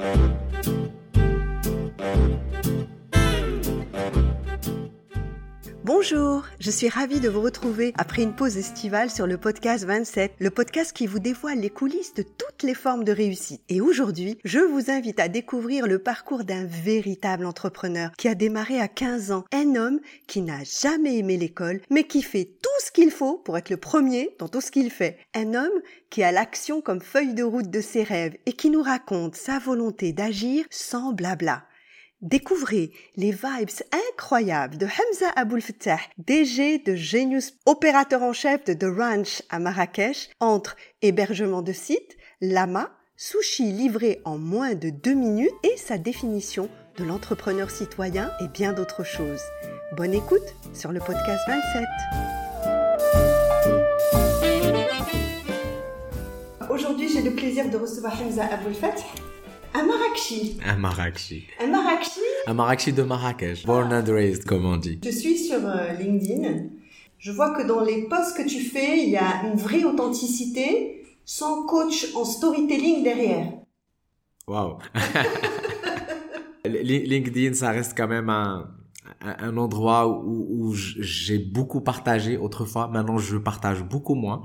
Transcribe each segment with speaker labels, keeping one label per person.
Speaker 1: you. Bonjour, je suis ravie de vous retrouver après une pause estivale sur le podcast 27, le podcast qui vous dévoile les coulisses de toutes les formes de réussite. Et aujourd'hui, je vous invite à découvrir le parcours d'un véritable entrepreneur qui a démarré à 15 ans, un homme qui n'a jamais aimé l'école, mais qui fait tout ce qu'il faut pour être le premier dans tout ce qu'il fait. Un homme qui a l'action comme feuille de route de ses rêves et qui nous raconte sa volonté d'agir sans blabla. Découvrez les vibes incroyables de Hamza Aboul Fattah, DG de Genius, opérateur en chef de The Ranch à Marrakech, entre hébergement de site, lama, sushi livré en moins de deux minutes et sa définition de l'entrepreneur citoyen et bien d'autres choses. Bonne écoute sur le podcast 27. Aujourd'hui, j'ai le plaisir de recevoir Hamza Aboul un Marrakchi.
Speaker 2: Un Marrakchi.
Speaker 1: Un Marrakchi.
Speaker 2: Un Marrakchi de Marrakech. Born and raised, comme on dit.
Speaker 1: Je suis sur euh, LinkedIn. Je vois que dans les posts que tu fais, il y a une vraie authenticité sans coach en storytelling derrière.
Speaker 2: Waouh. LinkedIn, ça reste quand même un, un endroit où, où j'ai beaucoup partagé autrefois. Maintenant, je partage beaucoup moins.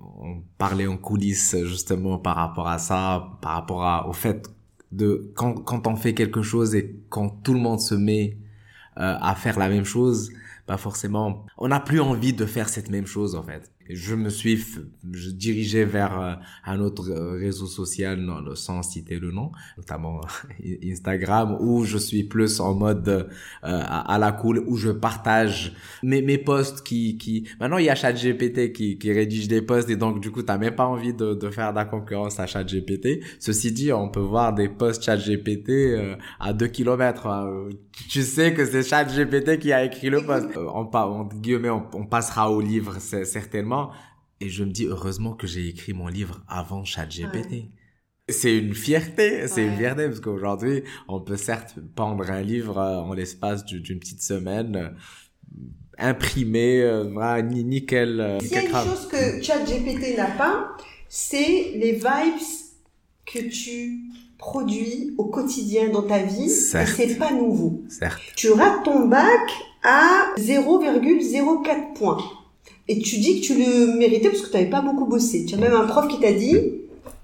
Speaker 2: On parlait en coulisses justement par rapport à ça, par rapport à, au fait de quand, quand on fait quelque chose et quand tout le monde se met euh, à faire la même chose, pas forcément, on n'a plus envie de faire cette même chose en fait je me suis je vers euh, un autre euh, réseau social sans citer le nom notamment Instagram où je suis plus en mode euh, à, la cool où je partage mes mes posts qui qui maintenant il y a ChatGPT qui qui rédige des posts et donc du coup t'as même pas envie de de faire de la concurrence à ChatGPT. Ceci dit on peut voir des posts ChatGPT à 2 kilomètres hein. tu sais que c'est ChatGPT qui a écrit le post. On, on, on passera au livre certainement et je me dis heureusement que j'ai écrit mon livre avant ChatGPT. C'est une fierté, c'est une fierté parce qu'aujourd'hui, on peut certes pendre un livre euh, en l'espace d'une petite semaine, euh, imprimer, euh, nickel.
Speaker 1: S'il y a une chose que ChatGPT n'a pas, c'est les vibes que tu produis au quotidien dans ta vie. Certes. Et c'est pas nouveau.
Speaker 2: Certes.
Speaker 1: Tu rates ton bac à 0,04 points. Et tu dis que tu le méritais parce que tu n'avais pas beaucoup bossé. Tu as même un prof qui t'a dit,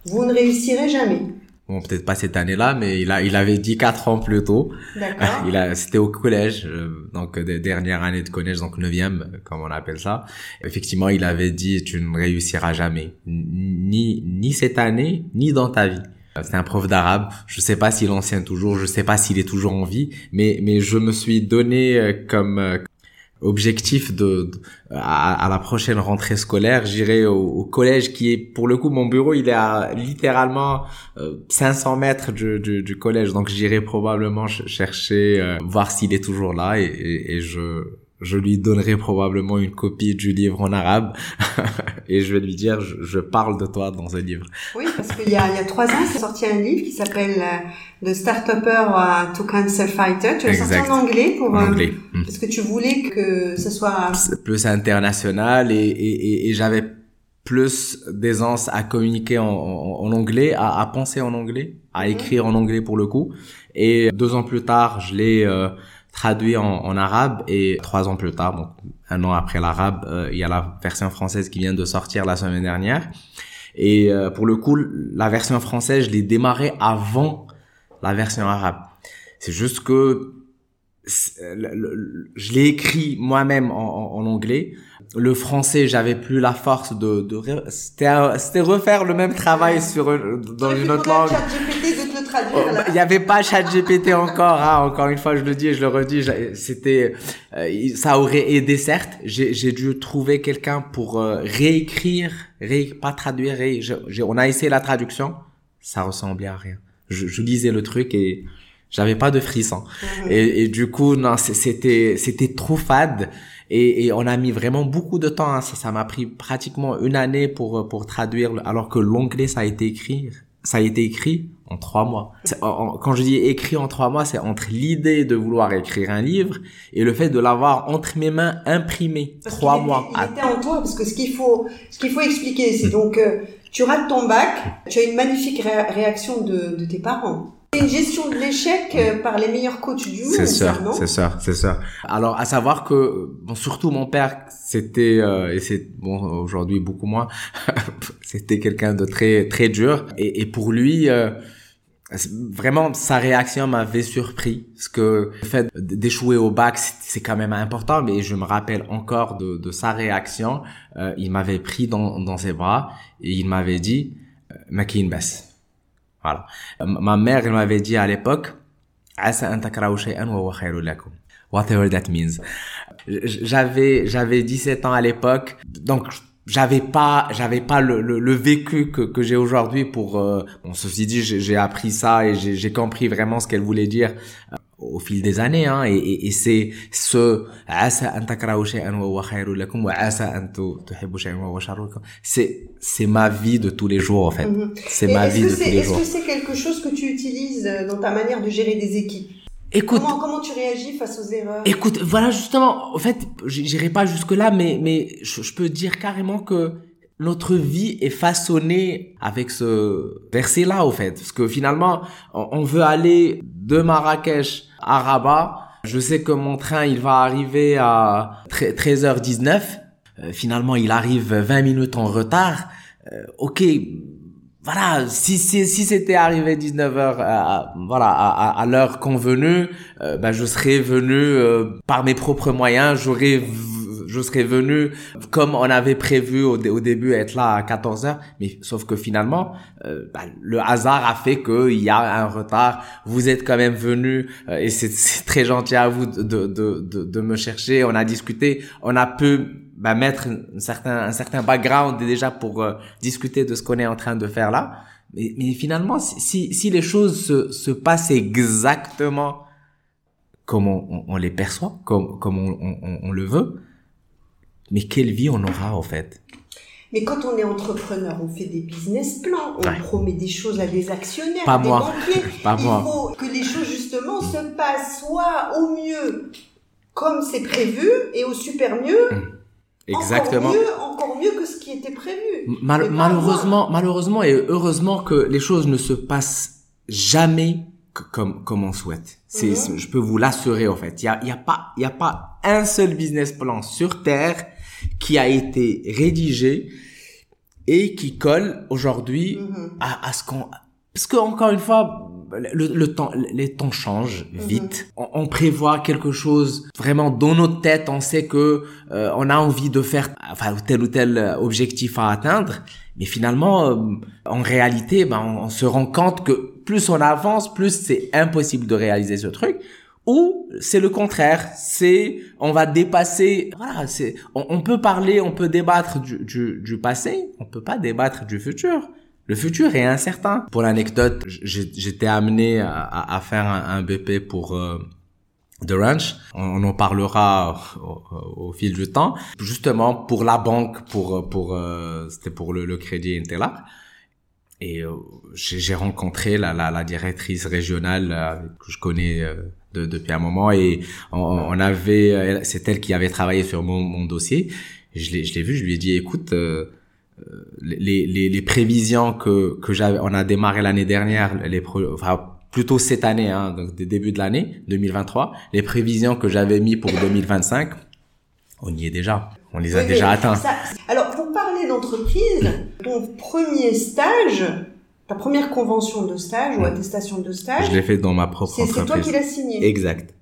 Speaker 1: vous ne réussirez jamais.
Speaker 2: Bon, peut-être pas cette année-là, mais il a, il avait dit quatre ans plus tôt.
Speaker 1: D'accord.
Speaker 2: Il a, c'était au collège, euh, donc des dernières années de collège, donc neuvième, comme on appelle ça. Effectivement, il avait dit, tu ne réussiras jamais, ni, ni cette année, ni dans ta vie. C'est un prof d'arabe. Je sais pas s'il enseigne toujours, je sais pas s'il est toujours en vie, mais mais je me suis donné euh, comme euh, objectif de, à, la prochaine rentrée scolaire, j'irai au, collège qui est pour le coup mon bureau il est à littéralement 500 euh, mètres du, du, du collège. Donc j'irai probablement chercher euh, voir s'il est toujours là et, et, et je je lui donnerai probablement une copie du livre en arabe et je vais lui dire je, je, parle de toi dans ce livre.
Speaker 1: Oui, parce qu'il y a, il y a trois ans, c'est sorti un livre qui s'appelle The euh, Startupper to Cancer Fighter. Tu l'as sorti en anglais pour
Speaker 2: en anglais.
Speaker 1: Euh, parce que tu voulais que ce soit
Speaker 2: plus international et, et, et, j'avais plus d'aisance à communiquer en, en, anglais, à, à, penser en anglais, à mhm. écrire en anglais pour le coup. Et deux ans plus tard, je l'ai euh, traduit en, en, arabe et trois ans plus tard, donc un an après l'arabe, euh, il y a la version française qui vient de sortir la semaine dernière. Et euh, pour le coup, la version française, je l'ai démarré avant la version arabe. C'est juste que je l'ai écrit moi-même en, en, anglais. Le français, j'avais plus la force de, de c'était refaire le même travail sur dans une autre langue.
Speaker 1: Oh,
Speaker 2: il n'y avait pas ChatGPT encore, hein, encore une fois, je le dis et je le redis. C'était, euh, ça aurait aidé certes. J'ai dû trouver quelqu'un pour euh, réécrire, pas traduire. on a essayé la traduction, ça ressemblait à rien. Je, je lisais le truc et j'avais pas de frisson. Mhm. Et, et, du coup, non, c'était c'était trop fade. Et, et, on a mis vraiment beaucoup de temps. Hein. Ça m'a pris pratiquement une année pour pour traduire, alors que l'anglais ça a été écrit ça a été écrit en trois mois. quand je dis écrit en trois mois, c'est entre l'idée de vouloir écrire un livre et le fait de l'avoir entre mes mains imprimé trois mois.
Speaker 1: Il était en toi parce que ce qu'il faut, ce qu'il faut expliquer, c'est donc euh, Tu rates ton bac, tu as une magnifique réaction de, de tes parents. C'est une gestion de l'échec euh, par les meilleurs coachs du monde.
Speaker 2: C'est ça, c'est ça, c'est ça. Alors, à savoir que, bon, surtout mon père, c'était euh, et c'est bon aujourd'hui beaucoup moins. c'était quelqu'un de très très dur et, et pour lui. Euh, vraiment sa réaction m'avait surpris parce que le fait d'échouer au bac c'est quand même important mais je me rappelle encore de, de sa réaction euh, il m'avait pris dans, dans ses bras et il m'avait dit Makin basse voilà. Ma mère, elle m'avait dit à l'époque, whatever that means. J'avais, j'avais 17 ans à l'époque, donc j'avais pas, j'avais pas le, le, le, vécu que, que j'ai aujourd'hui pour, euh, bon, ceci dit, j'ai appris ça et j'ai compris vraiment ce qu'elle voulait dire au fil des années hein, et, et, et c'est ce c'est c'est ma vie de tous les jours en fait mhm. c'est ma vie de tous les jours
Speaker 1: est-ce que c'est quelque chose que tu utilises dans ta manière de gérer des équipes? Écoute, comment, comment tu réagis face aux erreurs?
Speaker 2: Écoute, voilà justement, en fait, j'irai pas jusque là, mais mais je, je peux dire carrément que notre vie est façonnée avec ce verset-là, au fait. Parce que finalement, on veut aller de Marrakech à Rabat. Je sais que mon train, il va arriver à 13h19. Euh, finalement, il arrive 20 minutes en retard. Euh, ok, voilà, si si, si c'était arrivé 19h à, voilà à, à, l'heure convenue, euh, ben je serais venu par mes propres moyens, j'aurais je serais venu comme on avait prévu au, au début être là à 14 heures, mais sauf que finalement euh, bah, le hasard a fait qu'il y a un retard. Vous êtes quand même venu euh, et c'est très gentil à vous de, de, de, de, me chercher. On a discuté, on a pu bah, mettre un certain, un certain background déjà pour euh, discuter de ce qu'on est en train de faire là. Mais, finalement, si, si les choses se, se passent exactement comme on, on, les perçoit, comme, comme on, on, on le veut, mais quelle vie on aura en fait?
Speaker 1: Mais quand on est entrepreneur, on fait des business plans, on promet des choses à des actionnaires,
Speaker 2: à
Speaker 1: des
Speaker 2: banquiers. Pas
Speaker 1: Il faut que les choses justement se passent soit au mieux comme c'est prévu et au super mieux. Mmh. Exactement. Encore mieux, encore mieux que ce qui était prévu.
Speaker 2: malheureusement, malheureusement et heureusement que les choses ne se passent jamais comme comme on souhaite. C'est, mmh. je peux vous l'assurer en fait. Il y a, y a pas, il y a pas un seul business plan sur terre qui a été rédigé et qui colle aujourd'hui mm-hmm. à, à, ce qu'on parce que encore une fois le, le temps les temps changent mm-hmm. vite on, prévoit quelque chose vraiment dans notre tête on sait que euh, on a envie de faire enfin tel ou tel objectif à atteindre mais finalement euh, en réalité ben on se rend compte que plus on avance plus c'est impossible de réaliser ce truc ou c'est le contraire, c'est on va dépasser. Voilà, c'est on, peut parler, on peut débattre du, du, du, passé, on peut pas débattre du futur. Le futur est incertain. Pour l'anecdote, j'étais amené à, à, faire un, BP pour euh, The Ranch. On, en parlera au, fil du temps. Justement pour la banque, pour pour euh, c'était pour le, le crédit Intela. Et euh, j'ai rencontré la, la, la, directrice régionale euh, que je connais euh, de, depuis un moment et on, on avait, c'est elle qui avait travaillé sur mon, mon dossier. Je l'ai, je l'ai vu, je lui ai dit, écoute, les, les, les, prévisions que, que j'avais, on a démarré l'année dernière, les enfin plutôt cette année, hein, donc des débuts de l'année 2023, les prévisions que j'avais mis pour 2025, on y est déjà. On les a déjà atteints.
Speaker 1: alors, pour parler d'entreprise, ton premier stage, ta première convention de stage ou attestation de stage.
Speaker 2: Je l'ai fait dans ma propre entreprise.
Speaker 1: C'est toi qui l'as signé.
Speaker 2: Exact.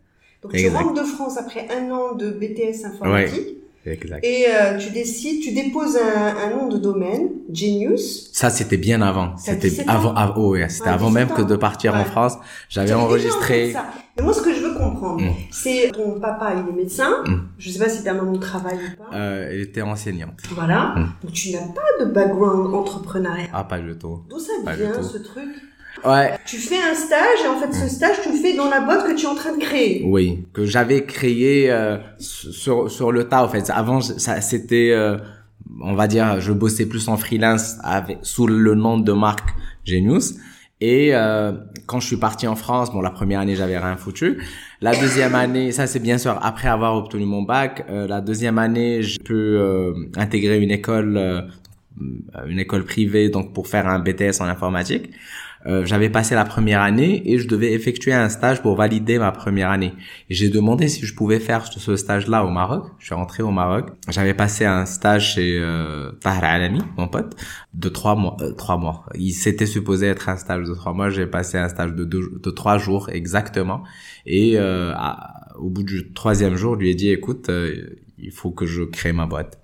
Speaker 1: Donc, tu rentres de France après un an de BTS informatique.
Speaker 2: Exact.
Speaker 1: Et euh, tu décides, tu déposes un, un, nom de domaine, Genius.
Speaker 2: Ça, c'était bien avant. C'était avant, oh, ouais, c'était avant même que de partir en France. J'avais enregistré.
Speaker 1: Ça. Et moi, ce que je veux comprendre, mm. c'est ton papa, il est médecin. Mm. Je sais pas si ta maman travaille ou
Speaker 2: pas. Euh, elle était enseignante.
Speaker 1: Voilà. Mm. Donc tu n'as pas de background entrepreneurial.
Speaker 2: Ah, pas du tout.
Speaker 1: D'où ça vient ce truc?
Speaker 2: Ouais.
Speaker 1: Tu fais un stage et en fait ce stage tu le fais dans la boîte que tu es en train de créer.
Speaker 2: Oui, que j'avais créé euh, sur sur le tas en fait. Avant ça c'était euh, on va dire je bossais plus en freelance avec sous le nom de marque Genius et euh, quand je suis parti en France, bon la première année j'avais rien foutu. La deuxième année, ça c'est bien sûr après avoir obtenu mon bac. Euh, la deuxième année, je peux intégrer une école une école privée donc pour faire un BTS en informatique. Euh, j'avais passé la première année et je devais effectuer un stage pour valider ma première année. J'ai demandé si je pouvais faire ce stage-là au Maroc. Je suis rentré au Maroc. J'avais passé un stage chez euh, Tahar Alami, mon pote, de trois mois. Euh, trois mois. Il s'était supposé être un stage de trois mois. J'ai passé un stage de, deux, de trois jours exactement. Et euh, au bout du troisième jour, je lui ai dit, écoute, euh, il faut que je crée ma boîte.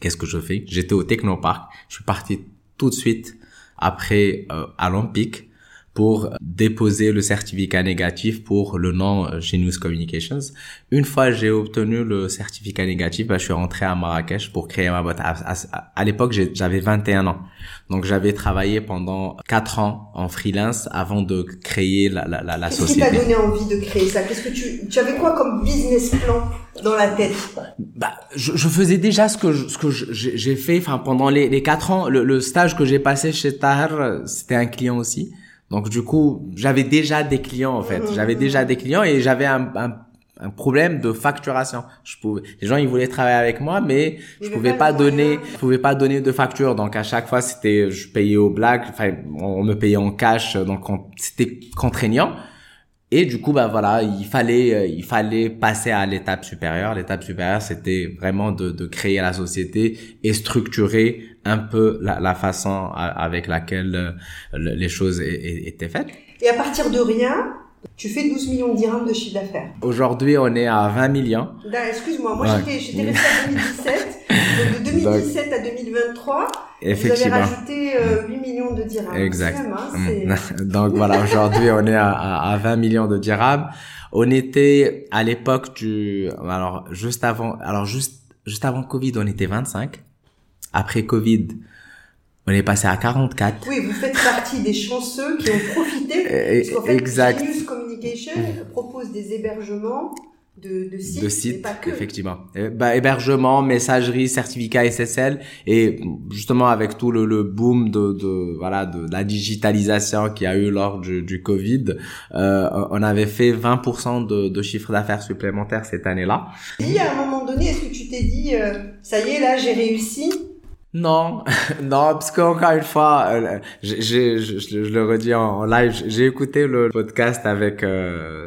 Speaker 2: Qu'est-ce que je fais? J'étais au Technopark. Je suis parti tout de suite après euh, à l'Olympique pour déposer le certificat négatif pour le nom euh, Genius Communications. Une fois j'ai obtenu le certificat négatif, bah, je suis rentré à Marrakech pour créer ma boîte. À, l'époque, j'avais 21 ans. Donc j'avais travaillé pendant 4 ans en freelance avant de créer la, la, la, la société.
Speaker 1: Qu'est-ce qui t'a donné envie de créer ça? Qu'est-ce que tu, tu avais quoi comme business plan dans la tête?
Speaker 2: Bah, je, je, faisais déjà ce que je, ce que j'ai fait. Enfin, pendant les, les 4 ans, le, le stage que j'ai passé chez Tahar, c'était un client aussi. Donc du coup, j'avais déjà des clients en fait. J'avais déjà des clients et j'avais un, un, un, problème de facturation. Je pouvais, les gens ils voulaient travailler avec moi, mais je pouvais pas, donner, je pouvais pas donner de facture. Donc à chaque fois c'était, je payais au black, enfin on me payait en cash, donc c'était contraignant. Et du coup, bah voilà, il fallait, euh, il fallait passer à l'étape supérieure. L'étape supérieure, c'était vraiment de, de, créer la société et structurer un peu la, la façon avec laquelle euh, les choses étaient faites.
Speaker 1: Et à partir de rien, tu fais 12 millions de dirhams de chiffre d'affaires.
Speaker 2: Aujourd'hui, on est à 20 millions.
Speaker 1: Excuse-moi, moi, j'étais, j'étais resté à 2017. donc de 2017 à 2023, Effectivement. Vous avez rajouté euh, 8 millions de dirhams.
Speaker 2: Exact. Hein, Donc voilà, aujourd'hui on est à, à, 20 millions de dirhams. On était à l'époque du, alors juste avant, alors juste juste avant Covid, on était 25. Après Covid, on est passé à 44.
Speaker 1: Oui, vous faites partie des chanceux qui ont profité. Parce qu'en fait, exact. Genius Communication propose des hébergements de, de sites,
Speaker 2: de sites effectivement. Bah, hébergement, messagerie, certificat SSL et justement avec tout le, le boom de, de voilà de, la digitalisation qui a eu lors du, du Covid, euh, on avait fait 20% de, de chiffre d'affaires supplémentaire cette année-là.
Speaker 1: Et à un moment donné, est-ce que tu t'es dit euh, ça y est là, j'ai réussi
Speaker 2: non, non, parce qu'encore une fois, euh, je, je, le redis en, live, j'ai écouté le podcast avec euh,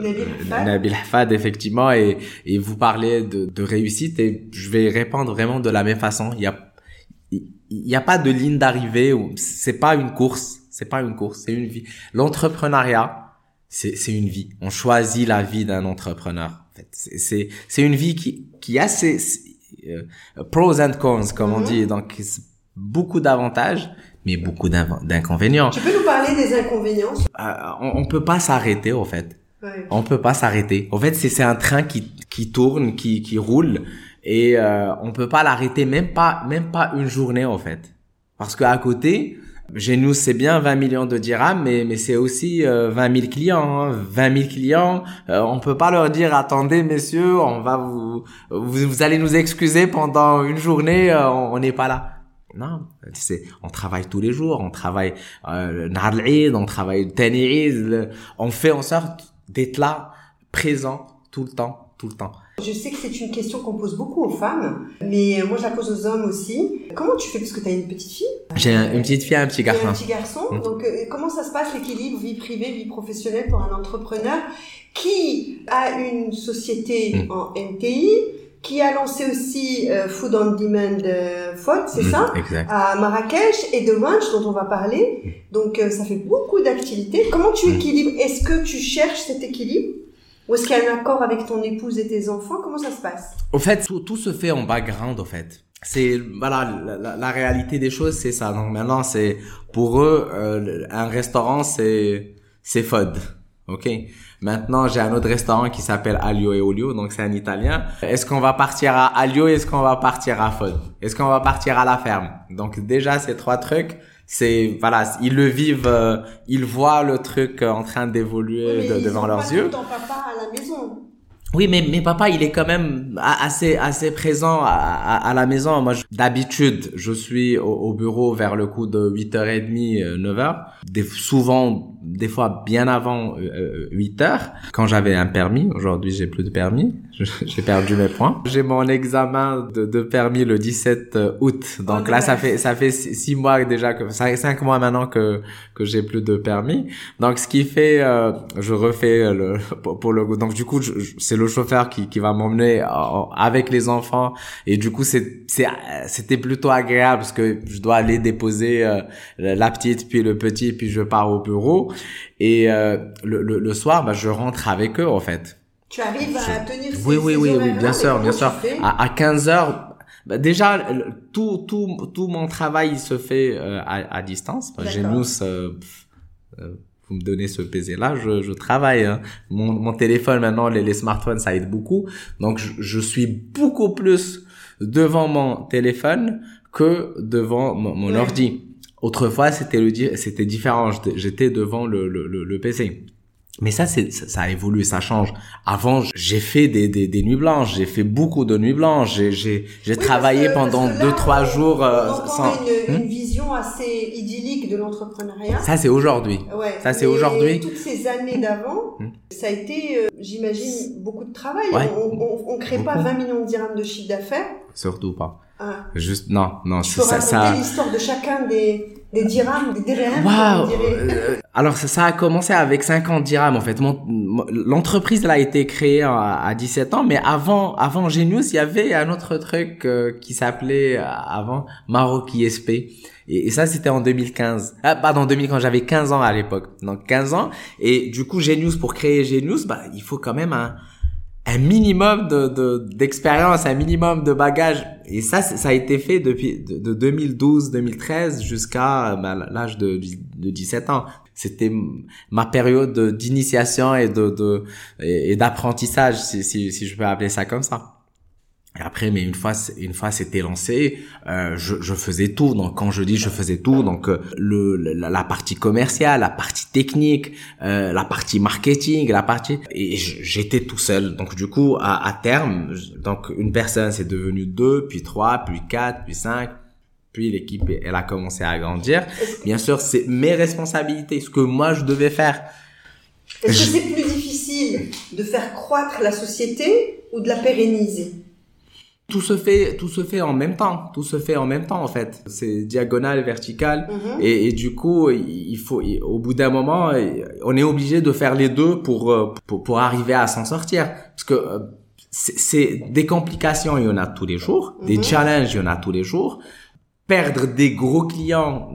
Speaker 2: Nabil Hafad, effectivement, et, et vous parlez de, de réussite, et je vais répondre vraiment de la même façon. Il y a, il y a pas de ligne d'arrivée, c'est pas une course, c'est pas une course, c'est une vie. L'entrepreneuriat, c'est c'est une vie. On choisit la vie d'un entrepreneur. En fait, c'est c'est une vie qui qui a ses pros and cons, comme on mhm. dit. Donc, beaucoup d'avantages, mais beaucoup d'inconvénients.
Speaker 1: Tu peux nous parler des inconvénients?
Speaker 2: Euh, on, peut pas s'arrêter, en fait. On peut pas s'arrêter. En fait, c'est un train qui, qui tourne, qui, qui roule, et euh, on peut pas l'arrêter, même pas, même pas une journée, en fait. Parce qu'à côté, chez nous, c'est bien 20 millions de dirhams, mais, mais c'est aussi euh, 20 000 clients. Hein. 20 000 clients, euh, on peut pas leur dire, attendez messieurs, on va vous, vous, vous allez nous excuser pendant une journée, euh, on n'est pas là. Non, c'est, on travaille tous les jours, on travaille euh, on travaille on fait en sorte d'être là, présent tout le temps, tout le temps.
Speaker 1: Je sais que c'est une question qu'on pose beaucoup aux femmes, mais moi je la pose aux hommes aussi. Comment tu fais? Parce que tu as une petite fille
Speaker 2: J'ai une petite fille et un petit garçon.
Speaker 1: un petit garçon. Mmh. Donc euh, comment ça se passe l'équilibre vie privée vie professionnelle pour un entrepreneur qui a une société mmh. en NTI qui a lancé aussi euh, Food on Demand euh, Food, c'est mmh, ça?
Speaker 2: exact.
Speaker 1: À Marrakech et de Ranch dont on va parler. Donc euh, ça fait beaucoup d'activités. Comment tu équilibres? Est-ce que tu cherches cet équilibre? Ou est-ce qu'il y a un accord avec ton épouse et tes enfants? Comment ça se passe?
Speaker 2: Au fait, tout, tout, se fait en background, au fait. C'est voilà la, la, réalité des choses, c'est ça. Donc maintenant, c'est pour eux euh, un restaurant, c'est c'est FOD. Ok? Maintenant, j'ai un autre restaurant qui s'appelle Alio et Olio, donc c'est un italien. Est-ce qu'on va partir à Alio Est-ce qu'on va partir à FOD Est-ce qu'on va partir à la ferme? Donc déjà, ces trois trucs, c'est voilà ils le vivent euh, ils voient le truc en train d'évoluer devant leurs yeux
Speaker 1: ton papa à la maison
Speaker 2: Oui, mais, mais papa, il est quand même assez assez présent à, à, la maison. Moi, d'habitude, je suis au, bureau vers le coup de 8h30, 9h. Des, souvent, des fois bien avant 8h, euh, quand j'avais un permis. Aujourd'hui, j'ai plus de permis. J'ai perdu mes points. J'ai mon examen de, de, permis le 17 août. Donc là, ça fait ça fait six mois déjà que cinq mois maintenant que que j'ai plus de permis. Donc ce qui fait, euh, je refais le pour le donc du coup c'est le chauffeur qui qui va m'emmener avec les enfants et du coup c'est c'était plutôt agréable parce que je dois aller déposer euh, la petite puis le petit puis je pars au bureau et euh, le, le, le soir bah je rentre avec eux en fait.
Speaker 1: Tu arrives à tenir ces,
Speaker 2: Oui, oui, oui, oui, bien sûr, bien sûr. À, à 15 heures, bah déjà, tout, tout, tout mon travail se fait euh, à, à, distance. Genius, euh, euh, vous me donnez ce PC là, je, je travaille. Hein. Mon, mon téléphone maintenant, les, les, smartphones, ça aide beaucoup. Donc, je, je, suis beaucoup plus devant mon téléphone que devant mon, mon ordi. Autrefois, c'était le, c'était différent. J'étais devant le, le, le PC. Mais ça, c'est, ça, a évolué, ça change. Avant, j'ai fait des, des, des nuits blanches, j'ai fait beaucoup de nuits blanches, j'ai, j'ai, j'ai travaillé pendant deux, trois jours
Speaker 1: euh, sans. Une, une, vision assez idyllique de l'entrepreneuriat.
Speaker 2: Ça, c'est aujourd'hui.
Speaker 1: Ouais.
Speaker 2: Ça, c'est aujourd'hui.
Speaker 1: Toutes ces années d'avant, hmm? ça a été, euh, j'imagine, beaucoup de travail. On, on, on crée pas 20 millions de dirhams de chiffre d'affaires.
Speaker 2: Surtout pas. Ah. Juste, non, non,
Speaker 1: peux ça, ça... l'histoire de chacun des, des dirhams, des dirhams.
Speaker 2: Wow. Euh, alors ça, ça, a commencé avec 50 dirhams en fait. L'entreprise a été créée à, 17 ans, mais avant avant Genius, il y avait un autre truc euh, qui s'appelait euh, avant Maroc ISP. Et, et ça c'était en 2015. Ah pardon, 2000 quand j'avais 15 ans à l'époque. Donc 15 ans et du coup Genius pour créer Genius, bah il faut quand même un un minimum de d'expérience, un minimum de bagage. Et ça, ça a été fait depuis de, 2012-2013 jusqu'à bah, l'âge de, de 17 ans. C'était ma période d'initiation et de, et d'apprentissage, si, si, si je peux appeler ça comme ça. Et après, mais une fois, une fois c'était lancé, euh, je, je, faisais tout. Donc, quand je dis je faisais tout, donc euh, le, la, partie commerciale, la partie technique, euh, la partie marketing, la partie et j'étais tout seul. Donc, du coup, à, à terme, donc une personne c'est devenu deux, puis trois, puis quatre, puis cinq, puis l'équipe elle a commencé à grandir. Bien sûr, c'est mes responsabilités, ce que moi je devais faire.
Speaker 1: Est-ce que c'est plus difficile de faire croître la société ou de la pérenniser?
Speaker 2: Tout se fait tout se fait en même temps. Tout se fait en même temps en fait. C'est diagonal vertical mhm. et, et, du coup il faut au bout d'un moment on est obligé de faire les deux pour euh, pour, pour arriver à s'en sortir. Parce que euh, c'est des complications il y en a tous les jours. Des mhm. challenges il y en a tous les jours. Perdre des gros clients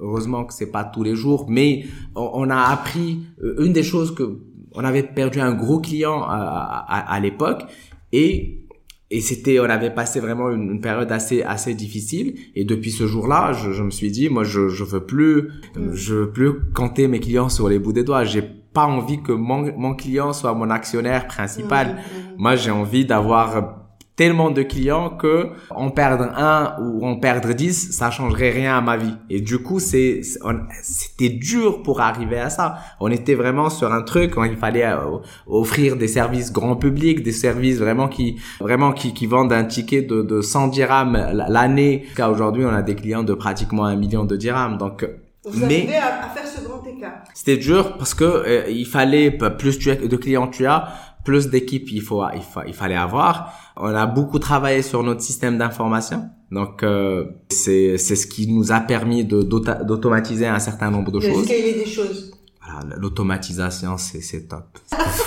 Speaker 2: heureusement que c'est pas tous les jours mais on, a appris euh, une des choses que on avait perdu un gros client à, à, à l'époque. Et et c'était on avait passé vraiment une, période assez assez difficile. Et depuis ce jour-là je, je, me suis dit moi je je veux plus je veux plus compter mes clients sur les bouts des doigts. J'ai pas envie que mon mon client soit mon actionnaire principal. Mmh, mmh. moi j'ai envie d'avoir tellement de clients que en perdre un ou en perdre dix, ça changerait rien à ma vie. Et du coup, c'est c'était dur pour arriver à ça. On était vraiment sur un truc où il fallait euh, offrir des services grand public, des services vraiment qui vraiment qui, qui vendent un ticket de, de 100 dirhams l'année. Car aujourd'hui, on a des clients de pratiquement un million de dirhams. Donc
Speaker 1: vous mais à, faire ce grand écart.
Speaker 2: C'était dur parce que euh, il fallait plus de clients tu as, plus d'équipes il faut il, il fallait avoir on a beaucoup travaillé sur notre système d'information. Donc euh, c'est c'est ce qui nous a permis de d'automatiser un certain nombre de, de choses.
Speaker 1: Scaler des choses.
Speaker 2: Voilà, l'automatisation c'est c'est top.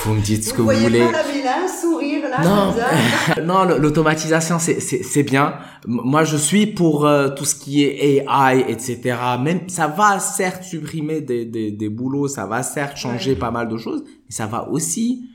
Speaker 2: Vous me dites ce que vous voulez.
Speaker 1: Pas la sourire là.
Speaker 2: Non, non, l'automatisation c'est c'est c'est bien. Moi je suis pour euh, tout ce qui est AI etc. Même ça va certes supprimer des des des boulots, ça va certes changer pas mal de choses, mais ça va aussi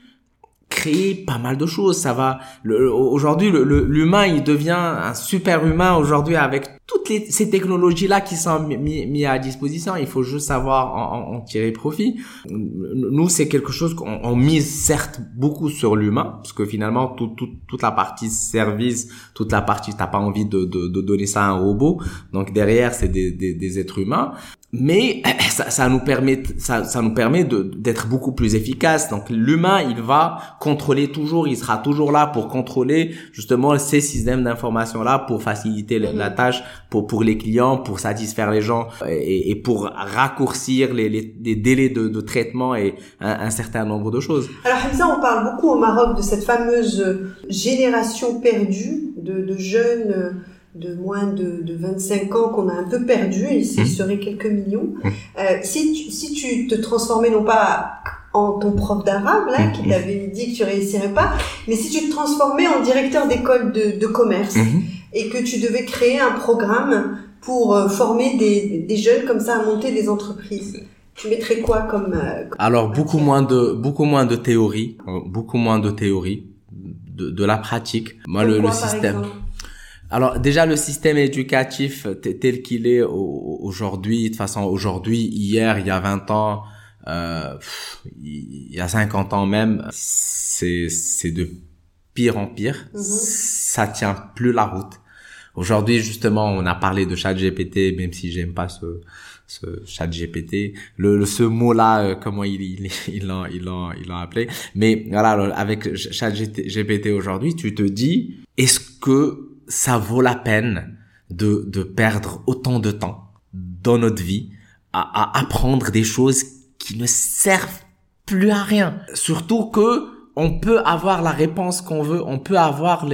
Speaker 2: créer pas mal de choses. Ça va. Aujourd'hui, l'humain, il devient un super humain aujourd'hui avec toutes les, ces technologies-là qui sont mises à disposition, il faut juste savoir en, en, tirer profit. Nous, c'est quelque chose qu'on mise certes beaucoup sur l'humain, parce que finalement, tout, tout, toute la partie service, toute la partie, t'as pas envie de, de, de, donner ça à un robot, donc derrière, c'est des, des, des, êtres humains. Mais ça, ça nous permet, ça, ça nous permet d'être beaucoup plus efficace. Donc l'humain, il va contrôler toujours, il sera toujours là pour contrôler justement ces systèmes d'information là pour faciliter la tâche pour pour les clients, pour satisfaire les gens et, et pour raccourcir les, les, les délais de, de, traitement et un, un, certain nombre de choses.
Speaker 1: Alors Hamza, on parle beaucoup au Maroc de cette fameuse génération perdue de, de jeunes de moins de, de 25 ans qu'on a un peu perdu, il mmh. serait quelques millions. Mmh. Euh, si, tu, si tu te transformais non pas en ton prof d'arabe, là, qui mmh. t'avait dit que tu réussirais pas, mais si tu te transformais en directeur d'école de, de commerce, et que tu devais créer un programme pour euh, former des, des jeunes comme ça à monter des entreprises. Tu mettrais quoi comme, euh,
Speaker 2: Alors beaucoup moins de beaucoup moins de théorie, euh, beaucoup moins de théorie, de, de la pratique. Moi le, le système. Alors déjà le système éducatif tel qu'il est aujourd'hui, de façon aujourd'hui, hier, il y a 20 ans, euh, il y a 50 ans même, c'est c'est de pire en pire. Mm-hmm. Ça tient plus la route. Aujourd'hui, justement, on a parlé de chat GPT, même si j'aime pas ce, chat GPT. Le, ce mot-là, euh, comment il, il, il il il appelé. Mais voilà, avec chat GPT aujourd'hui, tu te dis, est-ce que ça vaut la peine de, de perdre autant de temps dans notre vie à, à apprendre des choses qui ne servent plus à rien? Surtout que on peut avoir la réponse qu'on veut, on peut avoir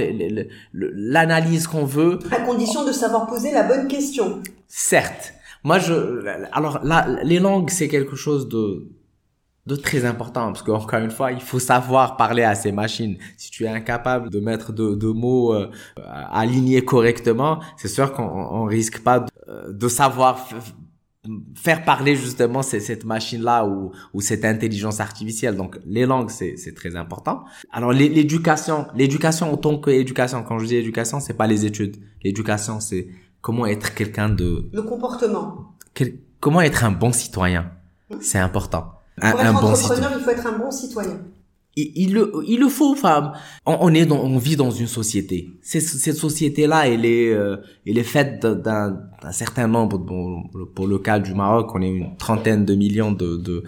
Speaker 2: l'analyse qu'on veut.
Speaker 1: À condition de savoir poser la bonne question.
Speaker 2: Certes. Moi, je, alors là, les langues, c'est quelque chose de, de très important parce qu'encore une fois, il faut savoir parler à ces machines. Si tu es incapable de mettre de, de mots euh, alignés correctement, c'est sûr qu'on risque pas de, de savoir faire parler justement cette machine-là ou, ou cette intelligence artificielle. Donc les langues, c'est très important. Alors l'éducation, l'éducation en tant qu'éducation, quand je dis éducation, c'est pas les études. L'éducation, c'est comment être quelqu'un de...
Speaker 1: Le comportement.
Speaker 2: comment être un bon citoyen. C'est important.
Speaker 1: Pour être un entrepreneur, bon il faut être un bon citoyen
Speaker 2: il, le, il le faut, enfin, on, est dans, on vit dans une société. Cette, société-là, elle est, euh, elle est faite d'un, certain nombre. Bon, pour le cas du Maroc, on est une trentaine de millions de, de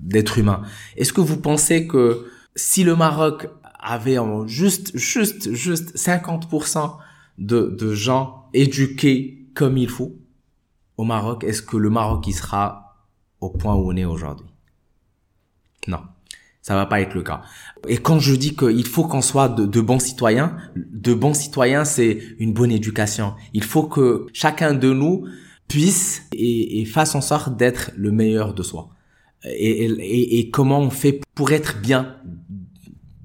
Speaker 2: d'êtres humains. Est-ce que vous pensez que si le Maroc avait juste, juste, juste 50% de, de gens éduqués comme il faut au Maroc, est-ce que le Maroc il sera au point où on est aujourd'hui? Non ça va pas être le cas. Et quand je dis qu'il faut qu'on soit de, bons citoyens, de bons citoyens, c'est une bonne éducation. Il faut que chacun de nous puisse et, fasse en sorte d'être le meilleur de soi. Et, comment on fait pour être bien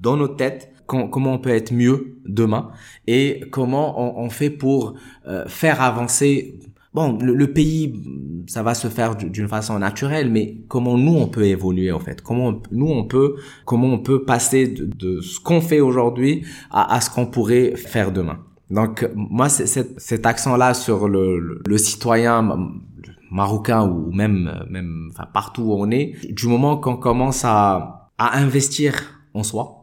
Speaker 2: dans nos têtes, comment on peut être mieux demain et comment on, fait pour euh, faire avancer bon, le, pays, ça va se faire d'une façon naturelle, mais comment nous on peut évoluer en fait? Comment nous on peut, comment on peut passer de, ce qu'on fait aujourd'hui à, ce qu'on pourrait faire demain? Donc moi, cet, cet accent-là sur le, le, citoyen marocain ou même même enfin, partout où on est, du moment qu'on commence à, à investir en soi,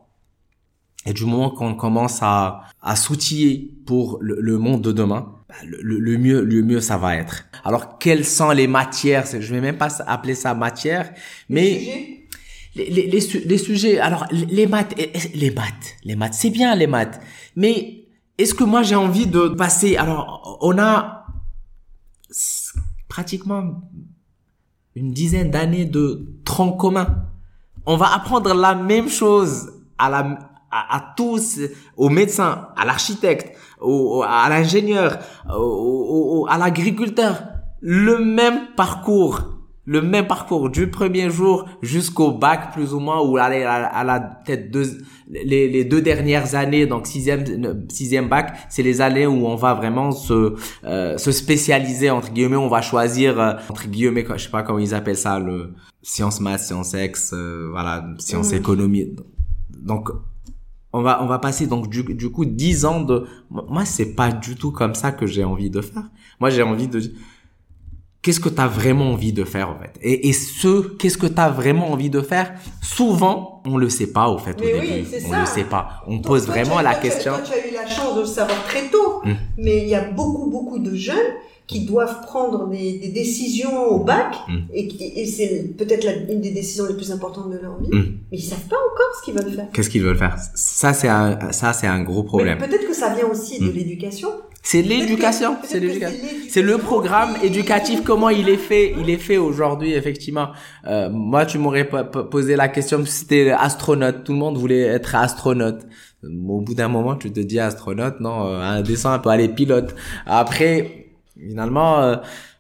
Speaker 2: et du moment qu'on commence à, à s'outiller pour le, monde de demain, le, le, mieux, le mieux ça va être. Alors, quelles sont les matières? Je vais même pas appeler ça matière, mais les, les, les, les, sujets. Alors, les maths, eh, eh, les maths, les maths, c'est bien les maths, mais est-ce que moi j'ai envie de passer? Alors, on a pratiquement une dizaine d'années de tronc commun. On va apprendre la même chose à la à, tous, aux médecins, à l'architecte, au, à l'ingénieur, au, à l'agriculteur, le même parcours, le même parcours du premier jour jusqu'au bac plus ou moins ou à, à, la tête deux les, les, deux dernières années donc sixième sixième bac c'est les années où on va vraiment se euh, se spécialiser entre guillemets on va choisir euh, entre guillemets je sais pas comment ils appellent ça le sciences maths sciences ex euh, voilà sciences mmh. économie donc on va on va passer donc du, du coup dix ans de moi c'est pas du tout comme ça que j'ai envie de faire. Moi j'ai envie de qu'est-ce que tu as vraiment envie de faire en fait? Et, et ce qu'est-ce que tu as vraiment envie de faire? Souvent on le sait pas au fait
Speaker 1: Mais
Speaker 2: au
Speaker 1: oui,
Speaker 2: début on
Speaker 1: ça.
Speaker 2: le sait pas on pose
Speaker 1: toi,
Speaker 2: vraiment la
Speaker 1: toi,
Speaker 2: question
Speaker 1: toi, tu as eu la chance de le savoir très tôt,
Speaker 2: Mm.
Speaker 1: mais il y a beaucoup, beaucoup de jeunes qui doivent prendre des, des décisions au bac,
Speaker 2: Mm.
Speaker 1: et, c'est peut-être une des décisions les plus importantes de leur vie,
Speaker 2: Mm.
Speaker 1: mais ils savent pas encore ce qu'ils veulent faire.
Speaker 2: qu'est-ce qu'ils veulent faire? Ça c'est un ça c'est un gros problème
Speaker 1: peut-être que ça vient aussi de l'éducation.
Speaker 2: C'est l'éducation c'est l'éducation C'est le programme éducatif, comment il est fait, il est fait aujourd'hui, effectivement. Euh, moi, tu m'aurais po- po- posé la question si c'était astronaute. Tout le monde voulait être astronaute. Euh, Au bout d'un moment, tu te dis astronaute, non, euh, un descend un peu aller pilote. Après, finalement, euh,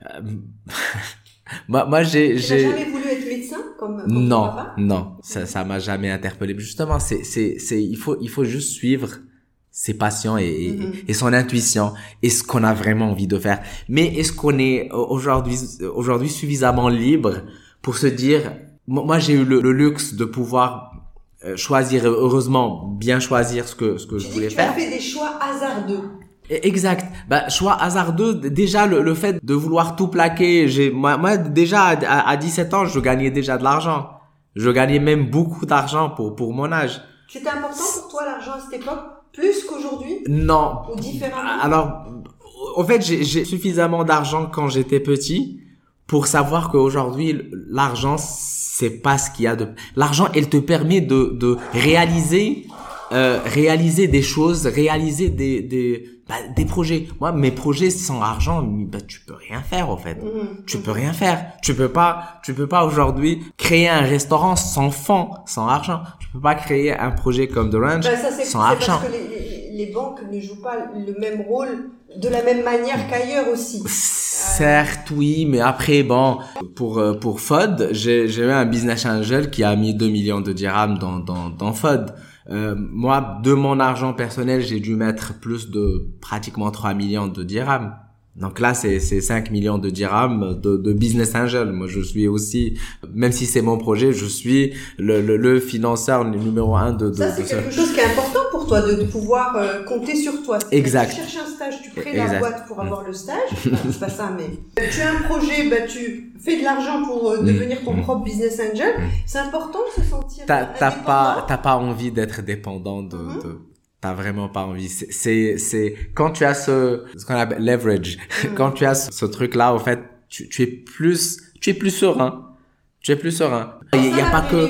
Speaker 2: euh, moi, moi, j'ai,
Speaker 1: Tu n'as
Speaker 2: j'ai,
Speaker 1: jamais voulu être médecin comme,
Speaker 2: non, non, ça, ça m'a jamais interpellé. Justement, c'est, c'est, c'est, il faut, il faut juste suivre ses passions et, et-
Speaker 1: Mhm.
Speaker 2: et son intuition et ce qu'on a vraiment envie de faire. Mais est-ce qu'on est euh, aujourd'hui, aujourd'hui suffisamment libre pour se dire, moi, j'ai eu le, le luxe de pouvoir euh, choisir, heureusement, bien choisir ce que, ce que je
Speaker 1: Tu
Speaker 2: voulais
Speaker 1: que tu as
Speaker 2: faire.
Speaker 1: fait des choix hasardeux.
Speaker 2: Exact. Bah, choix hasardeux. Déjà, le, le fait de vouloir tout plaquer. J'ai, moi, moi, déjà, à- à 17 ans, je gagnais déjà de l'argent. Je gagnais même beaucoup d'argent pour, pour mon âge.
Speaker 1: C'était important pour toi l'argent à cette époque, plus qu'aujourd'hui,
Speaker 2: Non.
Speaker 1: ou différemment
Speaker 2: Alors, en fait, j'ai suffisamment d'argent quand j'étais petit pour savoir qu'aujourd'hui, l'argent, c'est pas ce qu'il y a de... L'argent, elle te permet de, de réaliser, euh, réaliser des choses, réaliser des, des, bah, des projets. Moi, mes projets sans argent, bah, tu peux rien faire, en fait.
Speaker 1: Mhm.
Speaker 2: Tu peux rien faire. Tu peux pas, tu peux pas aujourd'hui créer un restaurant sans fond, sans argent. Tu peux pas créer un projet comme The Ranch
Speaker 1: ça, c'est
Speaker 2: sans argent.
Speaker 1: parce que les, les- les banques ne jouent pas le même rôle de la même manière qu'ailleurs aussi.
Speaker 2: Certes, oui, mais après, bon, pour euh, pour FOD, j'ai j'ai eu un business angel qui a mis 2 millions de dirhams dans dans dans FOD. Euh, moi, de mon argent personnel, j'ai dû mettre plus de pratiquement 3 millions de dirhams. Donc là, c'est c'est 5 millions de dirhams de, de business angel. Moi, je suis aussi, même si c'est mon projet, je suis le le, le financeur numéro un de de,
Speaker 1: Ça, c'est
Speaker 2: ce-
Speaker 1: quelque chose qui est important pour toi, de, pouvoir euh, compter sur toi.
Speaker 2: Exact.
Speaker 1: Tu cherches un stage, tu crées la boîte pour
Speaker 2: Mm.
Speaker 1: avoir le stage. Enfin, c'est pas ça, mais tu as un projet, bah, tu fais de l'argent pour euh,
Speaker 2: Mm.
Speaker 1: devenir ton
Speaker 2: Mm.
Speaker 1: propre business angel.
Speaker 2: Mm.
Speaker 1: C'est important de se sentir
Speaker 2: T'as pas t'as pas envie d'être dépendant de,
Speaker 1: Mhm.
Speaker 2: de t'as vraiment pas envie c'est c'est quand tu as ce ce qu'on appelle leverage
Speaker 1: Mhm.
Speaker 2: quand tu as ce, ce truc là en fait tu tu es plus tu es plus serein tu es plus serein il y,
Speaker 1: Ça,
Speaker 2: y a pas que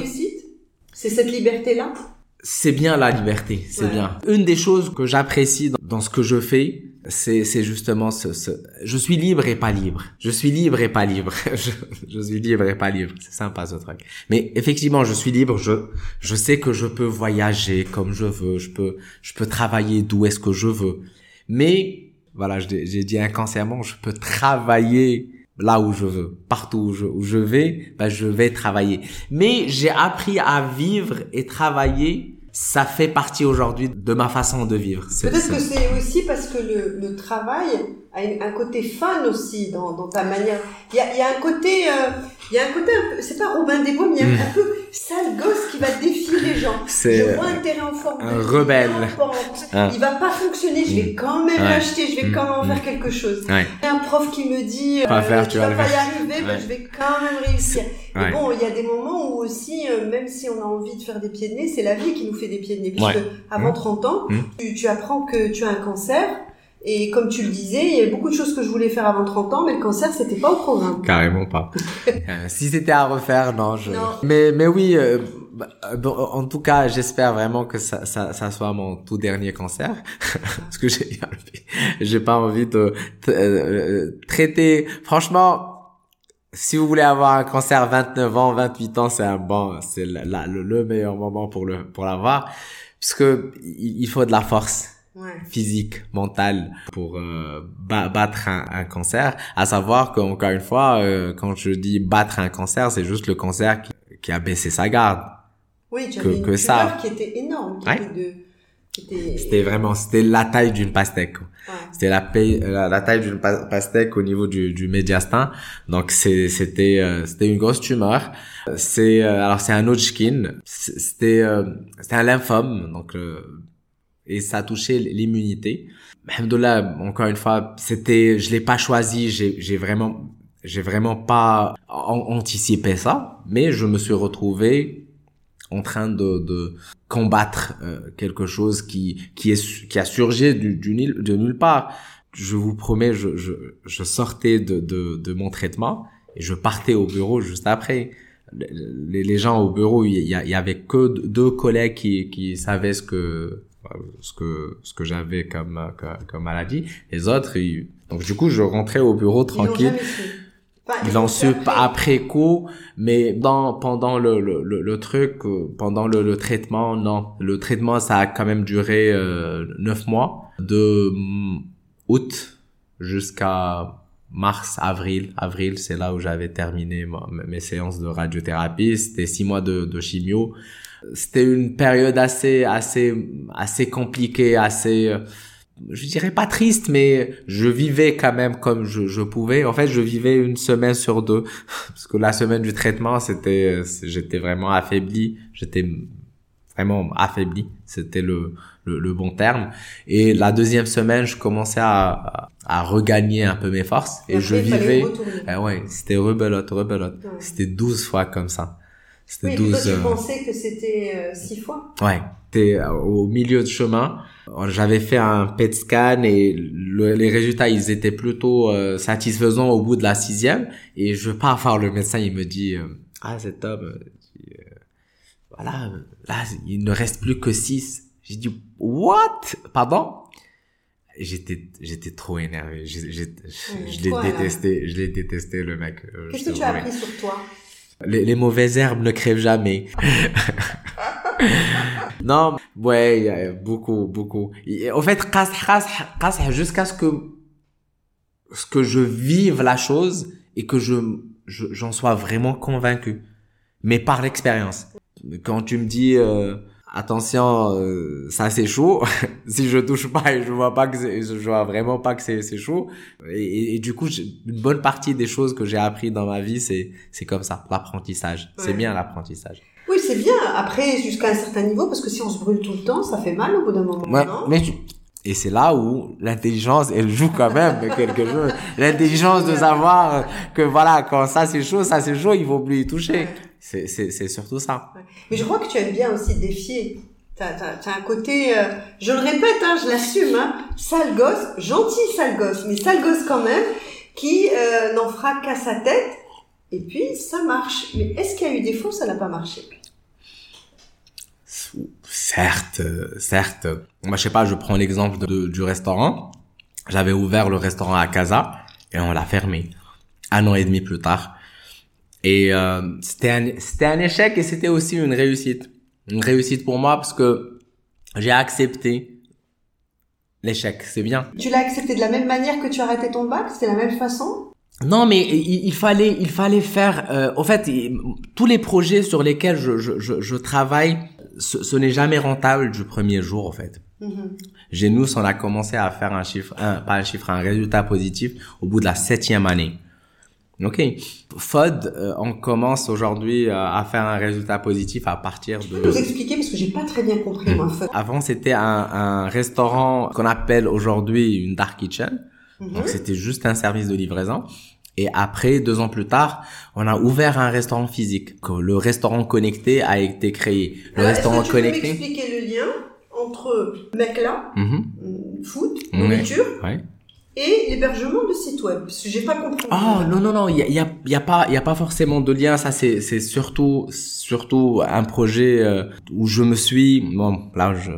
Speaker 1: c'est cette liberté-là?
Speaker 2: c'est bien la liberté, c'est
Speaker 1: Ouais.
Speaker 2: bien. Une des choses que j'apprécie dans, dans ce que je fais, c'est c'est justement ce, ce je suis libre et pas libre. Je suis libre et pas libre. je, je suis libre et pas libre. C'est sympa ce truc. Mais effectivement, je suis libre, je je sais que je peux voyager comme je veux, je peux je peux travailler d'où est-ce que je veux. Mais voilà, j'ai dit inconsciemment, je peux travailler là où je veux, partout où je, où je vais, ben je vais travailler. Mais j'ai appris à vivre et travailler. Ça fait partie aujourd'hui de ma façon de vivre.
Speaker 1: Peut-être que c'est aussi parce que le, le travail a une- un côté fun aussi dans, dans ta manière. Il y a, y a un côté, euh, il y a un côté peu, c'est pas Robin des Bois, mais il y a un peu sale gosse qui va défier les gens.
Speaker 2: C'est
Speaker 1: Je vois un terrain fort.
Speaker 2: un rebelle.
Speaker 1: Il
Speaker 2: Ah.
Speaker 1: va pas fonctionner, je vais
Speaker 2: Mm.
Speaker 1: quand même
Speaker 2: Ouais.
Speaker 1: l'acheter, je vais
Speaker 2: Mm.
Speaker 1: quand même en
Speaker 2: Mm.
Speaker 1: faire quelque chose.
Speaker 2: Ouais.
Speaker 1: Il un prof qui me dit,
Speaker 2: Pas faire,
Speaker 1: tu vas pas y arriver, ben,
Speaker 2: Ouais.
Speaker 1: je vais quand même réussir.
Speaker 2: Ouais.
Speaker 1: bon, il y a des moments où aussi, euh, même si on a envie de faire des pieds de nez, c'est la vie qui nous fait des pieds de nez. Puisque avant
Speaker 2: Mmh.
Speaker 1: 30 ans,
Speaker 2: Mmh.
Speaker 1: tu, tu apprends que tu as un cancer. Et comme tu le disais, il y a beaucoup de choses que je voulais faire avant 30 ans, mais le cancer, c'était pas au programme.
Speaker 2: Carrément pas. Euh, si c'était à refaire, non. Je...
Speaker 1: Non.
Speaker 2: Mais mais oui. euh, bah, en tout cas, j'espère vraiment que ça, ça, ça soit mon tout dernier cancer, parce que j'ai j'ai pas envie de euh, euh, traiter. Franchement, si vous voulez avoir un cancer 29 ans, 28 ans, c'est un bon, c'est le, le meilleur moment pour le pour l'avoir, puisque il il faut de la force
Speaker 1: Ouais.
Speaker 2: physique, mentale pour euh, ba- battre un, un cancer. À savoir qu'encore une fois, euh, quand je dis battre un cancer, c'est juste le cancer qui, qui a baissé sa garde.
Speaker 1: Oui, tu
Speaker 2: Que-
Speaker 1: avais une
Speaker 2: que ça.
Speaker 1: tumeur qui était énorme, qui
Speaker 2: Ouais.
Speaker 1: était de
Speaker 2: C'était vraiment, c'était la taille d'une pastèque. C'était la, la, taille d'une pastèque au niveau du, du médiastin. Donc c'était euh, c'était une grosse tumeur. C'est euh, alors c'est un Hodgkin. C'était euh, c'était un lymphome. Donc et ça a touché l'immunité. Alhamdoulilah, encore une fois, c'était je l'ai pas choisi. J'ai vraiment j'ai vraiment pas anticipé ça, mais je me suis retrouvé en train de, de combattre euh, quelque chose qui qui est qui a surgi du, du de nulle part. Je vous promets, je je, je sortais de, de de mon traitement et je partais au bureau juste après. Les, gens au bureau, il y avait que deux collègues qui qui savaient ce que ce que ce que j'avais comme, comme, maladie. Les autres, donc du coup, je rentrais au bureau tranquille. Ils ont su après coup, mais dans pendant le le, le, truc, euh, pendant le, le, traitement, non. Le traitement, ça a quand même duré euh, neuf mois, de août jusqu'à mars, avril. Avril, c'est là où j'avais terminé mes séances de radiothérapie. C'était six mois de, de chimio. C'était une période assez assez assez compliquée, assez euh, je dirais pas triste, mais je vivais quand même comme je, je, pouvais. En fait, je vivais une semaine sur deux, parce que la semaine du traitement, c'était, j'étais vraiment affaibli, j'étais vraiment affaibli, c'était le, le, bon terme. Et la deuxième semaine, je commençais à, à regagner un peu mes forces, et, je vivais, eh ouais, c'était rebelote, rebelote. C'était 12 fois comme ça.
Speaker 1: C'était oui, 12. Toi, tu pensais que c'était 6 euh, fois?
Speaker 2: Ouais. Euh, au milieu de chemin. J'avais fait un PET scan et les résultats ils étaient plutôt euh, satisfaisants au bout de la sixième. Et je pars voir le médecin il me dit euh, ah cet homme euh, voilà là il ne reste plus que six j'ai dit what? Pardon j'étais j'étais trop énervé. Je l'ai détesté. Je l'ai détesté le mec
Speaker 1: qu'est-ce que tu as appris sur toi?
Speaker 2: Les, les mauvaises herbes ne crèvent jamais non, ouais, beaucoup, beaucoup. En fait, jusqu'à ce que ce que je vive la chose et que je j'en sois vraiment convaincu, mais par l'expérience. Quand tu me dis euh, attention, euh, ça c'est chaud. si je touche pas et je vois pas que je vois vraiment pas que c'est c'est chaud. Et, et, du coup, une bonne partie des choses que j'ai appris dans ma vie, c'est c'est comme ça, l'apprentissage. C'est bien l'apprentissage.
Speaker 1: Oui, c'est bien. Après, jusqu'à un certain niveau, parce que si on se brûle tout le temps, ça fait mal au bout d'un moment. non?
Speaker 2: mais et c'est là où l'intelligence, elle joue quand même quelque chose. L'intelligence de savoir que voilà, quand ça c'est chaud, ça c'est chaud, il faut plus y toucher. C'est, surtout ça.
Speaker 1: Mais je crois que tu aimes bien aussi défier. T'as, t'as un côté, euh, je le répète, hein, je l'assume, hein, sale gosse, gentil sale gosse, mais sale gosse quand même, qui euh, n'en fera qu'à sa tête et puis, ça marche. Mais est-ce qu'il y a eu des fois où ça n'a pas marché?
Speaker 2: Certes, certes. Moi, je sais pas, je prends l'exemple du restaurant. J'avais ouvert le restaurant à Casa et on l'a fermé. Un an et demi plus tard. Et euh, c'était un, c'était un échec et c'était aussi une réussite. Une réussite pour moi parce que j'ai accepté l'échec. C'est bien.
Speaker 1: Tu l'as accepté de la même manière que tu as arrêté ton bac? C'était la même façon?
Speaker 2: Non, mais il, fallait, il fallait faire. Euh, en fait, tous les projets sur lesquels je, je, je, je travaille, ce, n'est jamais rentable du premier jour, en fait. Mm nous, on a commencé à faire un chiffre, un, pas un chiffre, un résultat positif au bout de la septième année. Ok. FOD, euh, on commence aujourd'hui euh, à faire un résultat positif à partir de. Tu
Speaker 1: peux nous expliquer parce que j'ai pas très bien compris moi. FOD.
Speaker 2: Avant, c'était un, un restaurant qu'on appelle aujourd'hui une dark kitchen. Donc mhm. c'était juste un service de livraison. Et après, deux ans plus tard, on a ouvert un restaurant physique. Le restaurant connecté a été créé.
Speaker 1: Le restaurant tu connecté. Peux expliquer le lien entre mec là, mm food, nourriture, et l'hébergement de site web Parce que j'ai pas compris.
Speaker 2: Oh non non non, il y a, y a, y a pas il y a pas forcément de lien. Ça c'est c'est surtout surtout un projet euh, où je me suis bon là je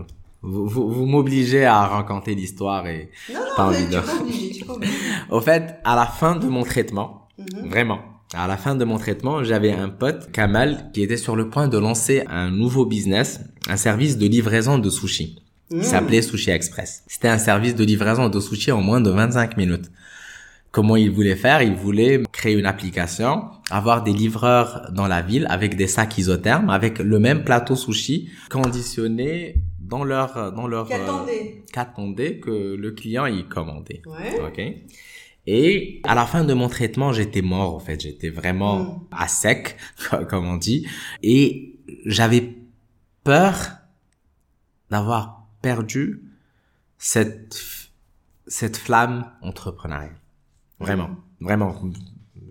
Speaker 2: vous, vous, m'obligez à raconter l'histoire et
Speaker 1: non, non, pas envie de...
Speaker 2: Au fait, à la fin de mon traitement, mhm. vraiment, à la fin de mon traitement, j'avais un pote, Kamal, qui était sur le point de lancer un nouveau business, un service de livraison de sushi. Qui mhm. s'appelait Sushi Express. C'était un service de livraison de sushi en moins de 25 minutes. Comment il voulait faire? Il voulait créer une application, avoir des livreurs dans la ville avec des sacs isothermes, avec le même plateau sushi conditionné dans leur dans leur
Speaker 1: qu'attendait
Speaker 2: euh, qu'attendait que le client il commandait.
Speaker 1: Ouais.
Speaker 2: Ok. Et à la fin de mon traitement, j'étais mort en fait. J'étais vraiment
Speaker 1: Mm.
Speaker 2: à sec, comme on dit, et j'avais peur d'avoir perdu cette cette flamme entrepreneuriale. Vraiment, vraiment.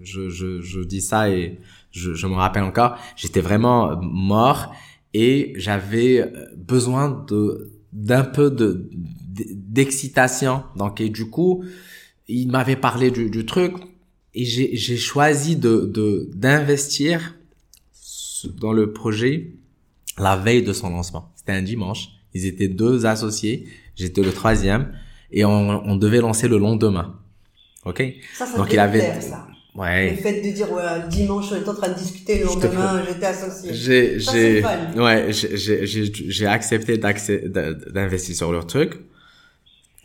Speaker 2: Je, je, je dis ça et je, je me rappelle encore. J'étais vraiment mort et j'avais besoin de d'un peu de d'excitation. Donc et du coup, il m'avait parlé du, du truc et j'ai choisi de de d'investir dans le projet la veille de son lancement. C'était un dimanche. Ils étaient deux associés. J'étais le troisième et on, on devait lancer le lendemain. Ok?
Speaker 1: Ça, ça
Speaker 2: Donc, il avait-
Speaker 1: ça. Le
Speaker 2: Ouais.
Speaker 1: fait de dire, ouais, dimanche, on est en train de discuter, le lendemain, j'étais associé.
Speaker 2: J'ai j'ai ouais j'ai j'ai j'ai j'ai accepté d'investir sur leur truc.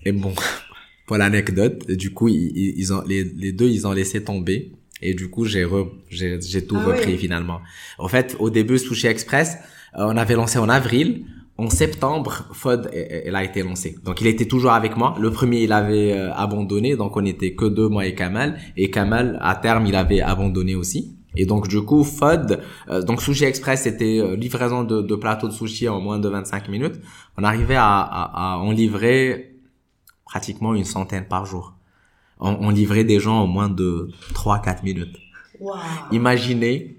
Speaker 2: Et bon pour l'anecdote, du coup ils, ont les les deux ils ont laissé tomber et du coup j'ai re- j'ai tout
Speaker 1: Ah
Speaker 2: repris
Speaker 1: oui.
Speaker 2: finalement. En fait au début Sushi Express euh, on avait lancé en avril. En septembre, Fod, elle a été lancé. Donc, il était toujours avec moi. Le premier, il avait euh, abandonné. Donc, on était que deux, moi et Kamal. Et Kamal, à terme, il avait abandonné aussi. Et donc, du coup, Fod, euh, donc Sushi Express, c'était euh, livraison de, de plateaux de sushi en moins de 25 minutes. On arrivait à, à, à en livrer pratiquement une centaine par jour. On, on livrait des gens en moins de 3-4 minutes.
Speaker 1: Waouh.
Speaker 2: Imaginez,